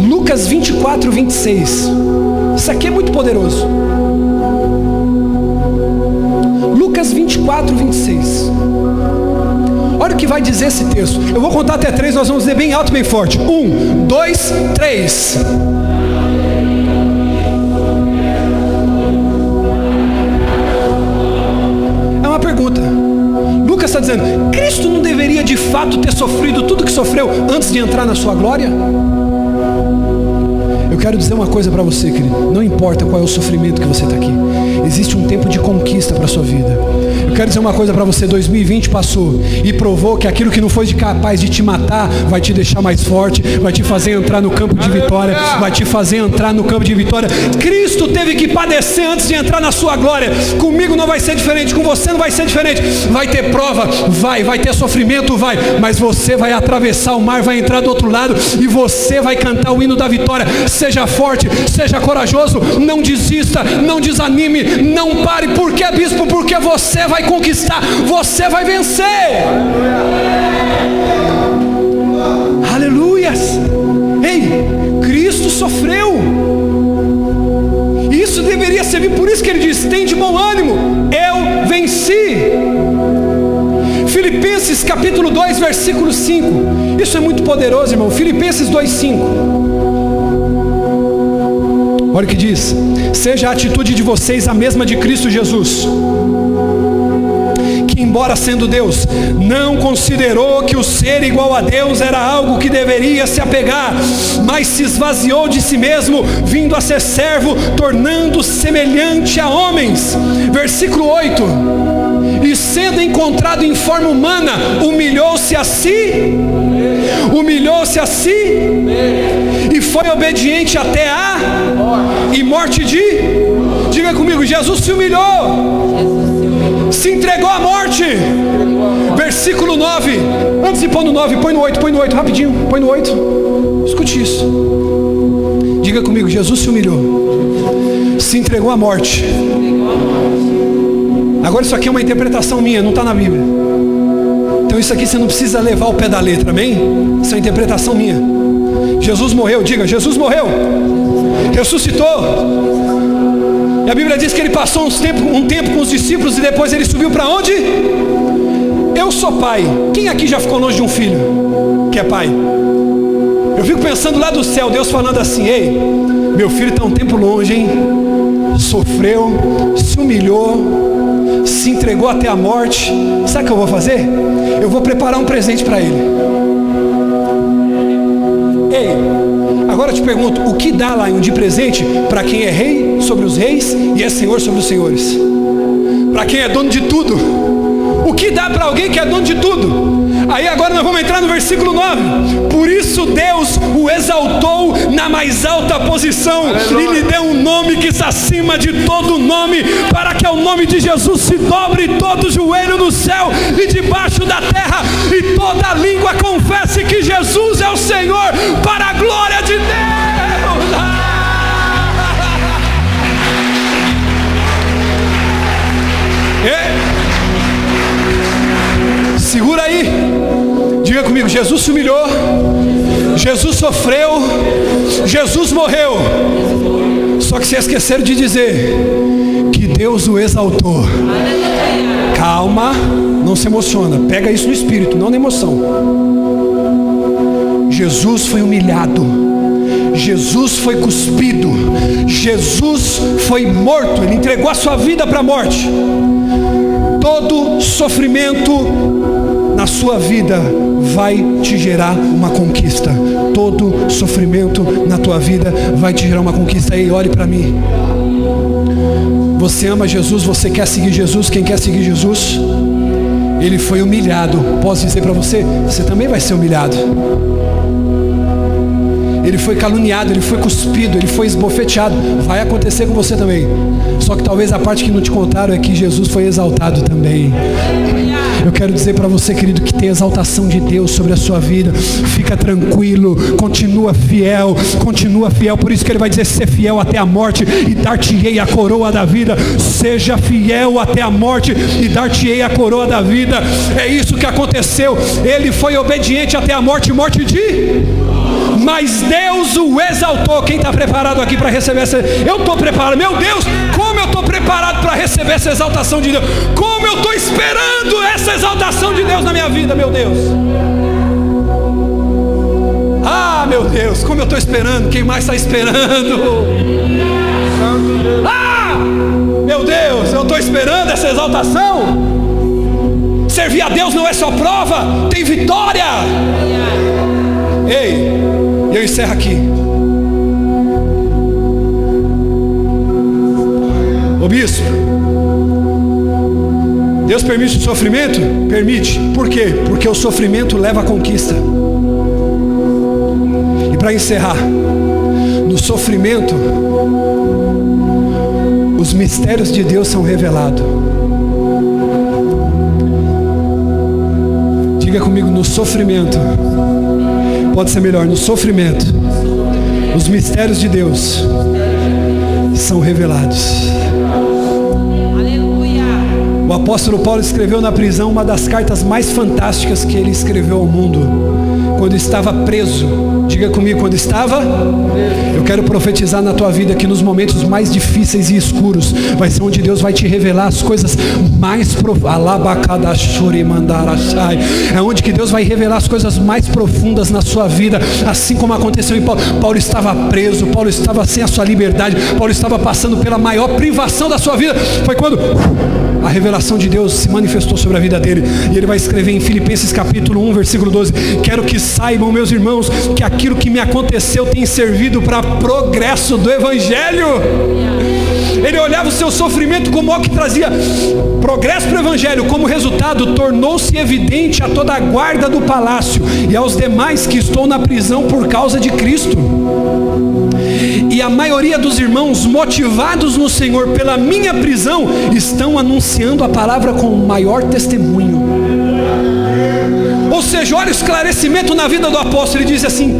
Lucas 24, 26. Isso aqui é muito poderoso. Lucas 24, 26. Olha o que vai dizer esse texto. Eu vou contar até três, nós vamos dizer bem alto, bem forte. Um, dois, três. Está dizendo: Cristo não deveria de fato ter sofrido tudo que sofreu antes de entrar na sua glória? Eu quero dizer uma coisa para você, querido. Não importa qual é o sofrimento que você está aqui. Existe um tempo de conquista para a sua vida. Quero dizer uma coisa para você. 2020 passou e provou que aquilo que não foi capaz de te matar vai te deixar mais forte, vai te fazer entrar no campo de vitória, vai te fazer entrar no campo de vitória. Cristo teve que padecer antes de entrar na sua glória. Comigo não vai ser diferente, com você não vai ser diferente. Vai ter prova, vai, vai ter sofrimento, vai, mas você vai atravessar o mar, vai entrar do outro lado e você vai cantar o hino da vitória seja forte, seja corajoso, não desista, não desanime, não pare. Por que, bispo? Porque você vai conquistar, você vai vencer. Aleluias. Ei, Cristo sofreu. Isso deveria servir, por isso que ele diz: tem de bom ânimo, eu venci. Filipenses capítulo 2, versículo 5. Isso é muito poderoso, irmão. Filipenses 2, 5. Olha o que diz: seja a atitude de vocês a mesma de Cristo Jesus, embora sendo Deus, não considerou que o ser igual a Deus era algo que deveria se apegar, mas se esvaziou de si mesmo, vindo a ser servo, tornando semelhante a homens. Versículo 8 e sendo encontrado em forma humana, humilhou-se a si, humilhou-se a si, e foi obediente até a e morte de. Diga comigo, Jesus se humilhou, se entregou à morte. Versículo 9. Antes de pôr no 9, põe no 8, põe no 8, rapidinho, põe no 8. Escute isso. Diga comigo, Jesus se humilhou, se entregou à morte Agora isso aqui é uma interpretação minha, não está na Bíblia. Então isso aqui você não precisa levar o pé da letra, amém? Isso é interpretação minha. Jesus morreu, diga, Jesus morreu. Ressuscitou. E a Bíblia diz que ele passou um tempo, um tempo com os discípulos e depois ele subiu para onde? Eu sou pai. Quem aqui já ficou longe de um filho que é pai? Eu fico pensando lá do céu, Deus falando assim: Ei, meu filho está um tempo longe, hein? Sofreu, se humilhou, se entregou até a morte. Sabe o que eu vou fazer? Eu vou preparar um presente para ele. Agora eu te pergunto: o que dá lá de presente para quem é rei sobre os reis e é senhor sobre os senhores? Para quem é dono de tudo? O que dá para alguém que é dono de tudo? Aí agora nós vamos entrar no versículo 9. Por isso Deus o exaltou na mais alta posição Aleluia. e lhe deu um nome que está acima de todo nome, para que ao nome de Jesus se dobre todo joelho no céu e debaixo da terra, e toda língua confesse que Jesus é o Senhor, para a glória de Deus. Segura aí. Diga comigo: Jesus se humilhou, Jesus sofreu, Jesus morreu. Só que se esqueceram de dizer que Deus o exaltou. Calma, não se emociona. Pega isso no espírito, não na emoção. Jesus foi humilhado. Jesus foi cuspido, Jesus foi morto, ele entregou a sua vida para a morte. Todo sofrimento sua vida vai te gerar uma conquista. Todo sofrimento na tua vida vai te gerar uma conquista. Ei, olhe para mim. Você ama Jesus, você quer seguir Jesus, quem quer seguir Jesus? Ele foi humilhado. Posso dizer para você, você também vai ser humilhado. Ele foi caluniado, ele foi cuspido, ele foi esbofeteado. Vai acontecer com você também. Só que talvez a parte que não te contaram é que Jesus foi exaltado também. Eu quero dizer para você, querido, que tem exaltação de Deus sobre a sua vida. Fica tranquilo, continua fiel, continua fiel. Por isso que ele vai dizer: ser fiel até a morte e dar-te-ei a coroa da vida. Seja fiel até a morte e dar-te-ei a coroa da vida. É isso que aconteceu. Ele foi obediente até a morte morte de mas Deus o exaltou. Quem está preparado aqui para receber essa? Eu estou preparado, meu Deus, como eu estou preparado para receber essa exaltação de Deus? Como eu estou esperando essa exaltação de Deus na minha vida, meu Deus? Ah, meu Deus, como eu estou esperando, quem mais está esperando? Ah, meu Deus, eu estou esperando essa exaltação. Servir a Deus não é só prova, tem vitória. Ei, eu encerro aqui. Ô bispo, Deus permite o sofrimento? Permite. Por quê? Porque o sofrimento leva à conquista. E para encerrar, no sofrimento, os mistérios de Deus são revelados. Diga comigo, no sofrimento Pode ser melhor, no sofrimento, os mistérios de Deus são revelados. O apóstolo Paulo escreveu na prisão uma das cartas mais fantásticas que ele escreveu ao mundo, quando estava preso Diga comigo, quando estava? Eu quero profetizar na tua vida que nos momentos mais difíceis e escuros vai ser onde Deus vai te revelar as coisas mais. É onde que Deus vai revelar as coisas mais profundas na sua vida, assim como aconteceu em Paulo. Paulo estava preso, Paulo estava sem a sua liberdade, Paulo estava passando pela maior privação da sua vida. Foi quando a revelação de Deus se manifestou sobre a vida dele. E ele vai escrever em Filipenses capítulo 1, versículo 12: Quero que saibam, meus irmãos, que aquilo que me aconteceu tem servido para progresso do Evangelho. Ele olhava o seu sofrimento como algo que trazia progresso para o Evangelho. Como resultado, tornou-se evidente a toda a guarda do palácio e aos demais que estou na prisão por causa de Cristo. E a maioria dos irmãos, motivados no Senhor pela minha prisão, estão anunciando a palavra com maior testemunho. Ou seja, olha o esclarecimento na vida do apóstolo. Ele diz assim: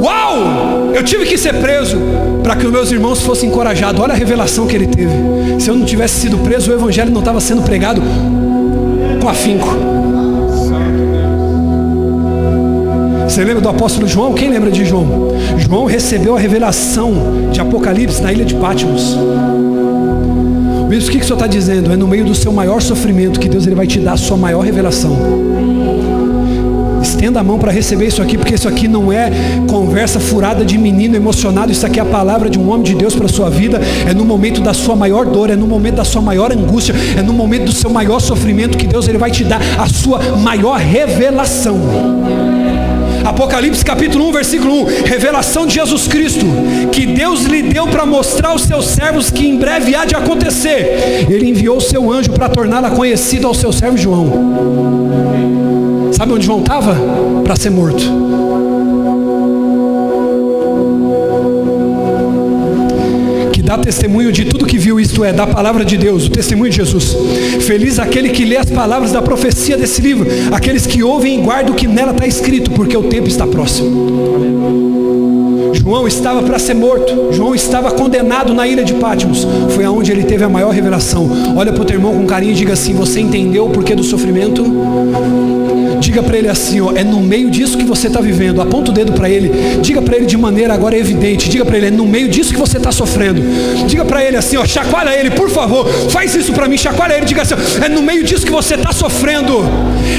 Uau! Eu tive que ser preso para que os meus irmãos fossem encorajados. Olha a revelação que ele teve. Se eu não tivesse sido preso, o evangelho não estava sendo pregado com afinco. Você lembra do apóstolo João? Quem lembra de João? João recebeu a revelação de Apocalipse na ilha de Patmos. Bispo, o que, que o senhor está dizendo? É no meio do seu maior sofrimento que Deus ele vai te dar a sua maior revelação. Estenda a mão para receber isso aqui, porque isso aqui não é conversa furada de menino emocionado, isso aqui é a palavra de um homem de Deus para a sua vida. É no momento da sua maior dor, é no momento da sua maior angústia, é no momento do seu maior sofrimento que Deus ele vai te dar a sua maior revelação. Apocalipse capítulo 1, versículo 1, revelação de Jesus Cristo, que Deus lhe deu para mostrar aos seus servos que em breve há de acontecer. Ele enviou o seu anjo para torná-la conhecida ao seu servo João. Sabe onde João estava? Para ser morto. dá testemunho de tudo que viu, isto é, da palavra de Deus, o testemunho de Jesus. Feliz aquele que lê as palavras da profecia desse livro, aqueles que ouvem e guardam o que nela está escrito, porque o tempo está próximo. João estava para ser morto, João estava condenado na ilha de Patmos, foi aonde ele teve a maior revelação. Olha para o teu irmão com carinho e diga assim: Você entendeu o porquê do sofrimento? Diga para ele assim, ó, é no meio disso que você está vivendo. Aponta o dedo para ele. Diga para ele de maneira agora evidente. Diga para ele, é no meio disso que você está sofrendo. Diga para ele assim, ó, chacoalha ele, por favor. Faz isso para mim, chacoalha ele. Diga assim, ó, é no meio disso que você está sofrendo.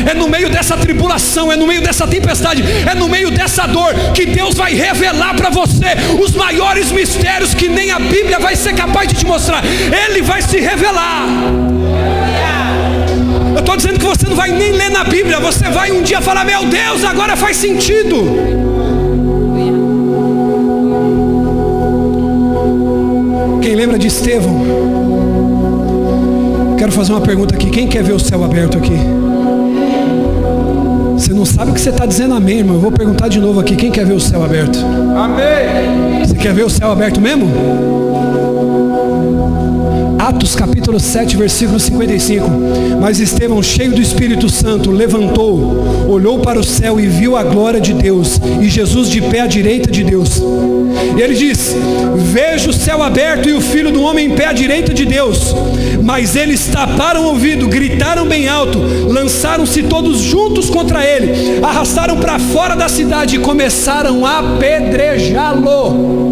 É no meio dessa tribulação, é no meio dessa tempestade, é no meio dessa dor que Deus vai revelar para você os maiores mistérios que nem a Bíblia vai ser capaz de te mostrar. Ele vai se revelar. Estou dizendo que você não vai nem ler na Bíblia, você vai um dia falar: Meu Deus, agora faz sentido. Quem lembra de Estevão? Quero fazer uma pergunta aqui. Quem quer ver o céu aberto aqui? Você não sabe o que você está dizendo amém, irmão. Eu vou perguntar de novo aqui. Quem quer ver o céu aberto? Amém. Você quer ver o céu aberto mesmo? Atos capítulo 7, versículo 55. Mas Estevão, cheio do Espírito Santo, levantou, olhou para o céu e viu a glória de Deus e Jesus de pé à direita de Deus. E ele diz: Vejo o céu aberto e o filho do homem em pé à direita de Deus. Mas eles taparam o ouvido, gritaram bem alto, lançaram-se todos juntos contra ele, arrastaram para fora da cidade e começaram a apedrejá-lo.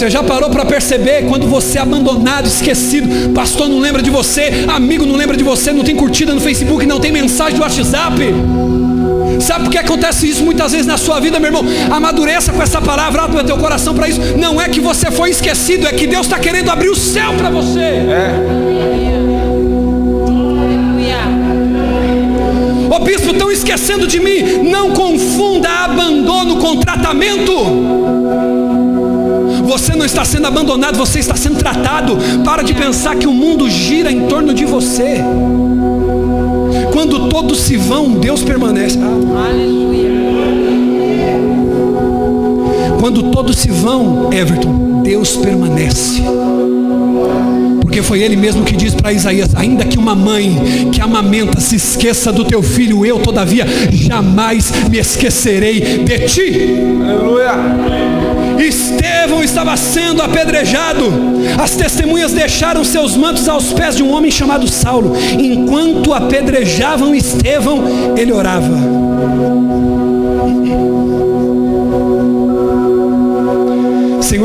Você já parou para perceber quando você é abandonado, esquecido, pastor não lembra de você, amigo não lembra de você, não tem curtida no Facebook, não tem mensagem do WhatsApp? Sabe por que acontece isso muitas vezes na sua vida, meu irmão? Amadureça com essa palavra, abre o teu coração para isso. Não é que você foi esquecido, é que Deus está querendo abrir o céu para você. É. Ô oh, bispo, estão esquecendo de mim. Não confunda abandono com tratamento. Você não está sendo abandonado, você está sendo tratado. Para de pensar que o mundo gira em torno de você. Quando todos se vão, Deus permanece. Ah. Aleluia. Quando todos se vão, Everton, Deus permanece. Porque foi ele mesmo que diz para Isaías: ainda que uma mãe que amamenta se esqueça do teu filho, eu todavia jamais me esquecerei de ti. Aleluia. Estevão estava sendo apedrejado. As testemunhas deixaram seus mantos aos pés de um homem chamado Saulo. Enquanto apedrejavam Estevão, ele orava.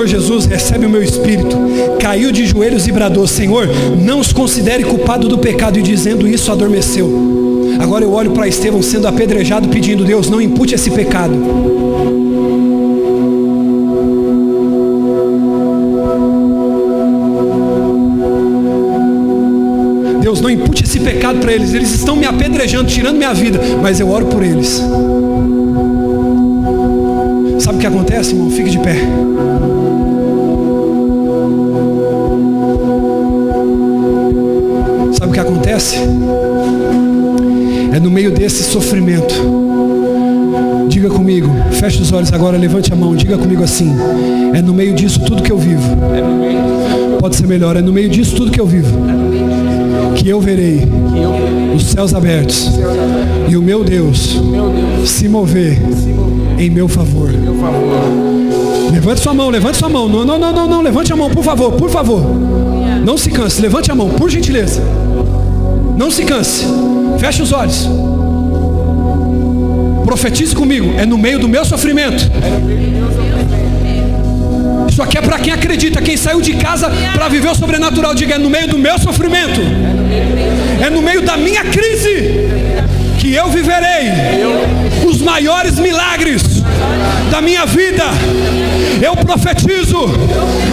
Senhor Jesus, recebe o meu espírito. Caiu de joelhos e bradou: Senhor, não os considere culpado do pecado. E dizendo isso, adormeceu. Agora eu olho para Estevão sendo apedrejado, pedindo: Deus, não impute esse pecado. Deus, não impute esse pecado para eles. Eles estão me apedrejando, tirando minha vida, mas eu oro por eles. Sabe o que acontece, irmão? Fique de pé. Acontece? É no meio desse sofrimento. Diga comigo, feche os olhos agora, levante a mão, diga comigo assim. É no meio disso tudo que eu vivo. Pode ser melhor, é no meio disso tudo que eu vivo que eu verei os céus abertos e o meu Deus se mover em meu favor. Levante sua mão, levante sua mão. Não, não, não, não, não, levante a mão, por favor, por favor. Não se canse, levante a mão, por gentileza. Não se canse. Feche os olhos. Profetize comigo. É no meio do meu sofrimento. Isso aqui é para quem acredita, quem saiu de casa para viver o sobrenatural. Diga, é no meio do meu sofrimento. É no meio da minha crise que eu viverei os maiores milagres da minha vida. Eu profetizo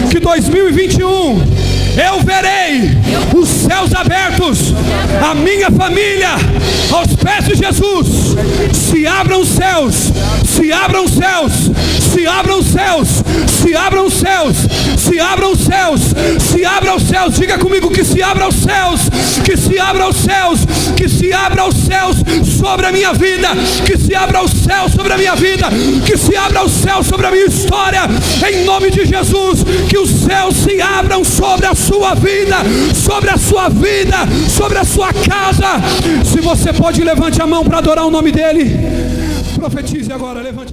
que 2021 eu verei os céus abertos, a minha família aos pés de Jesus. Se abram os céus, se abram os céus, se abram os céus, se abram os céus, se abram os céus, se abram os céus. Diga comigo que se abram os céus, que se abram os céus, que se abram os céus sobre a minha vida, que se abra os céus sobre a minha vida, que se abra os céus sobre a minha história, em nome de Jesus, que os céus se abram sobre a sua vida, sobre a sua vida, sobre a sua casa. Se você pode, levante a mão para adorar o nome dele. Profetize agora, levante.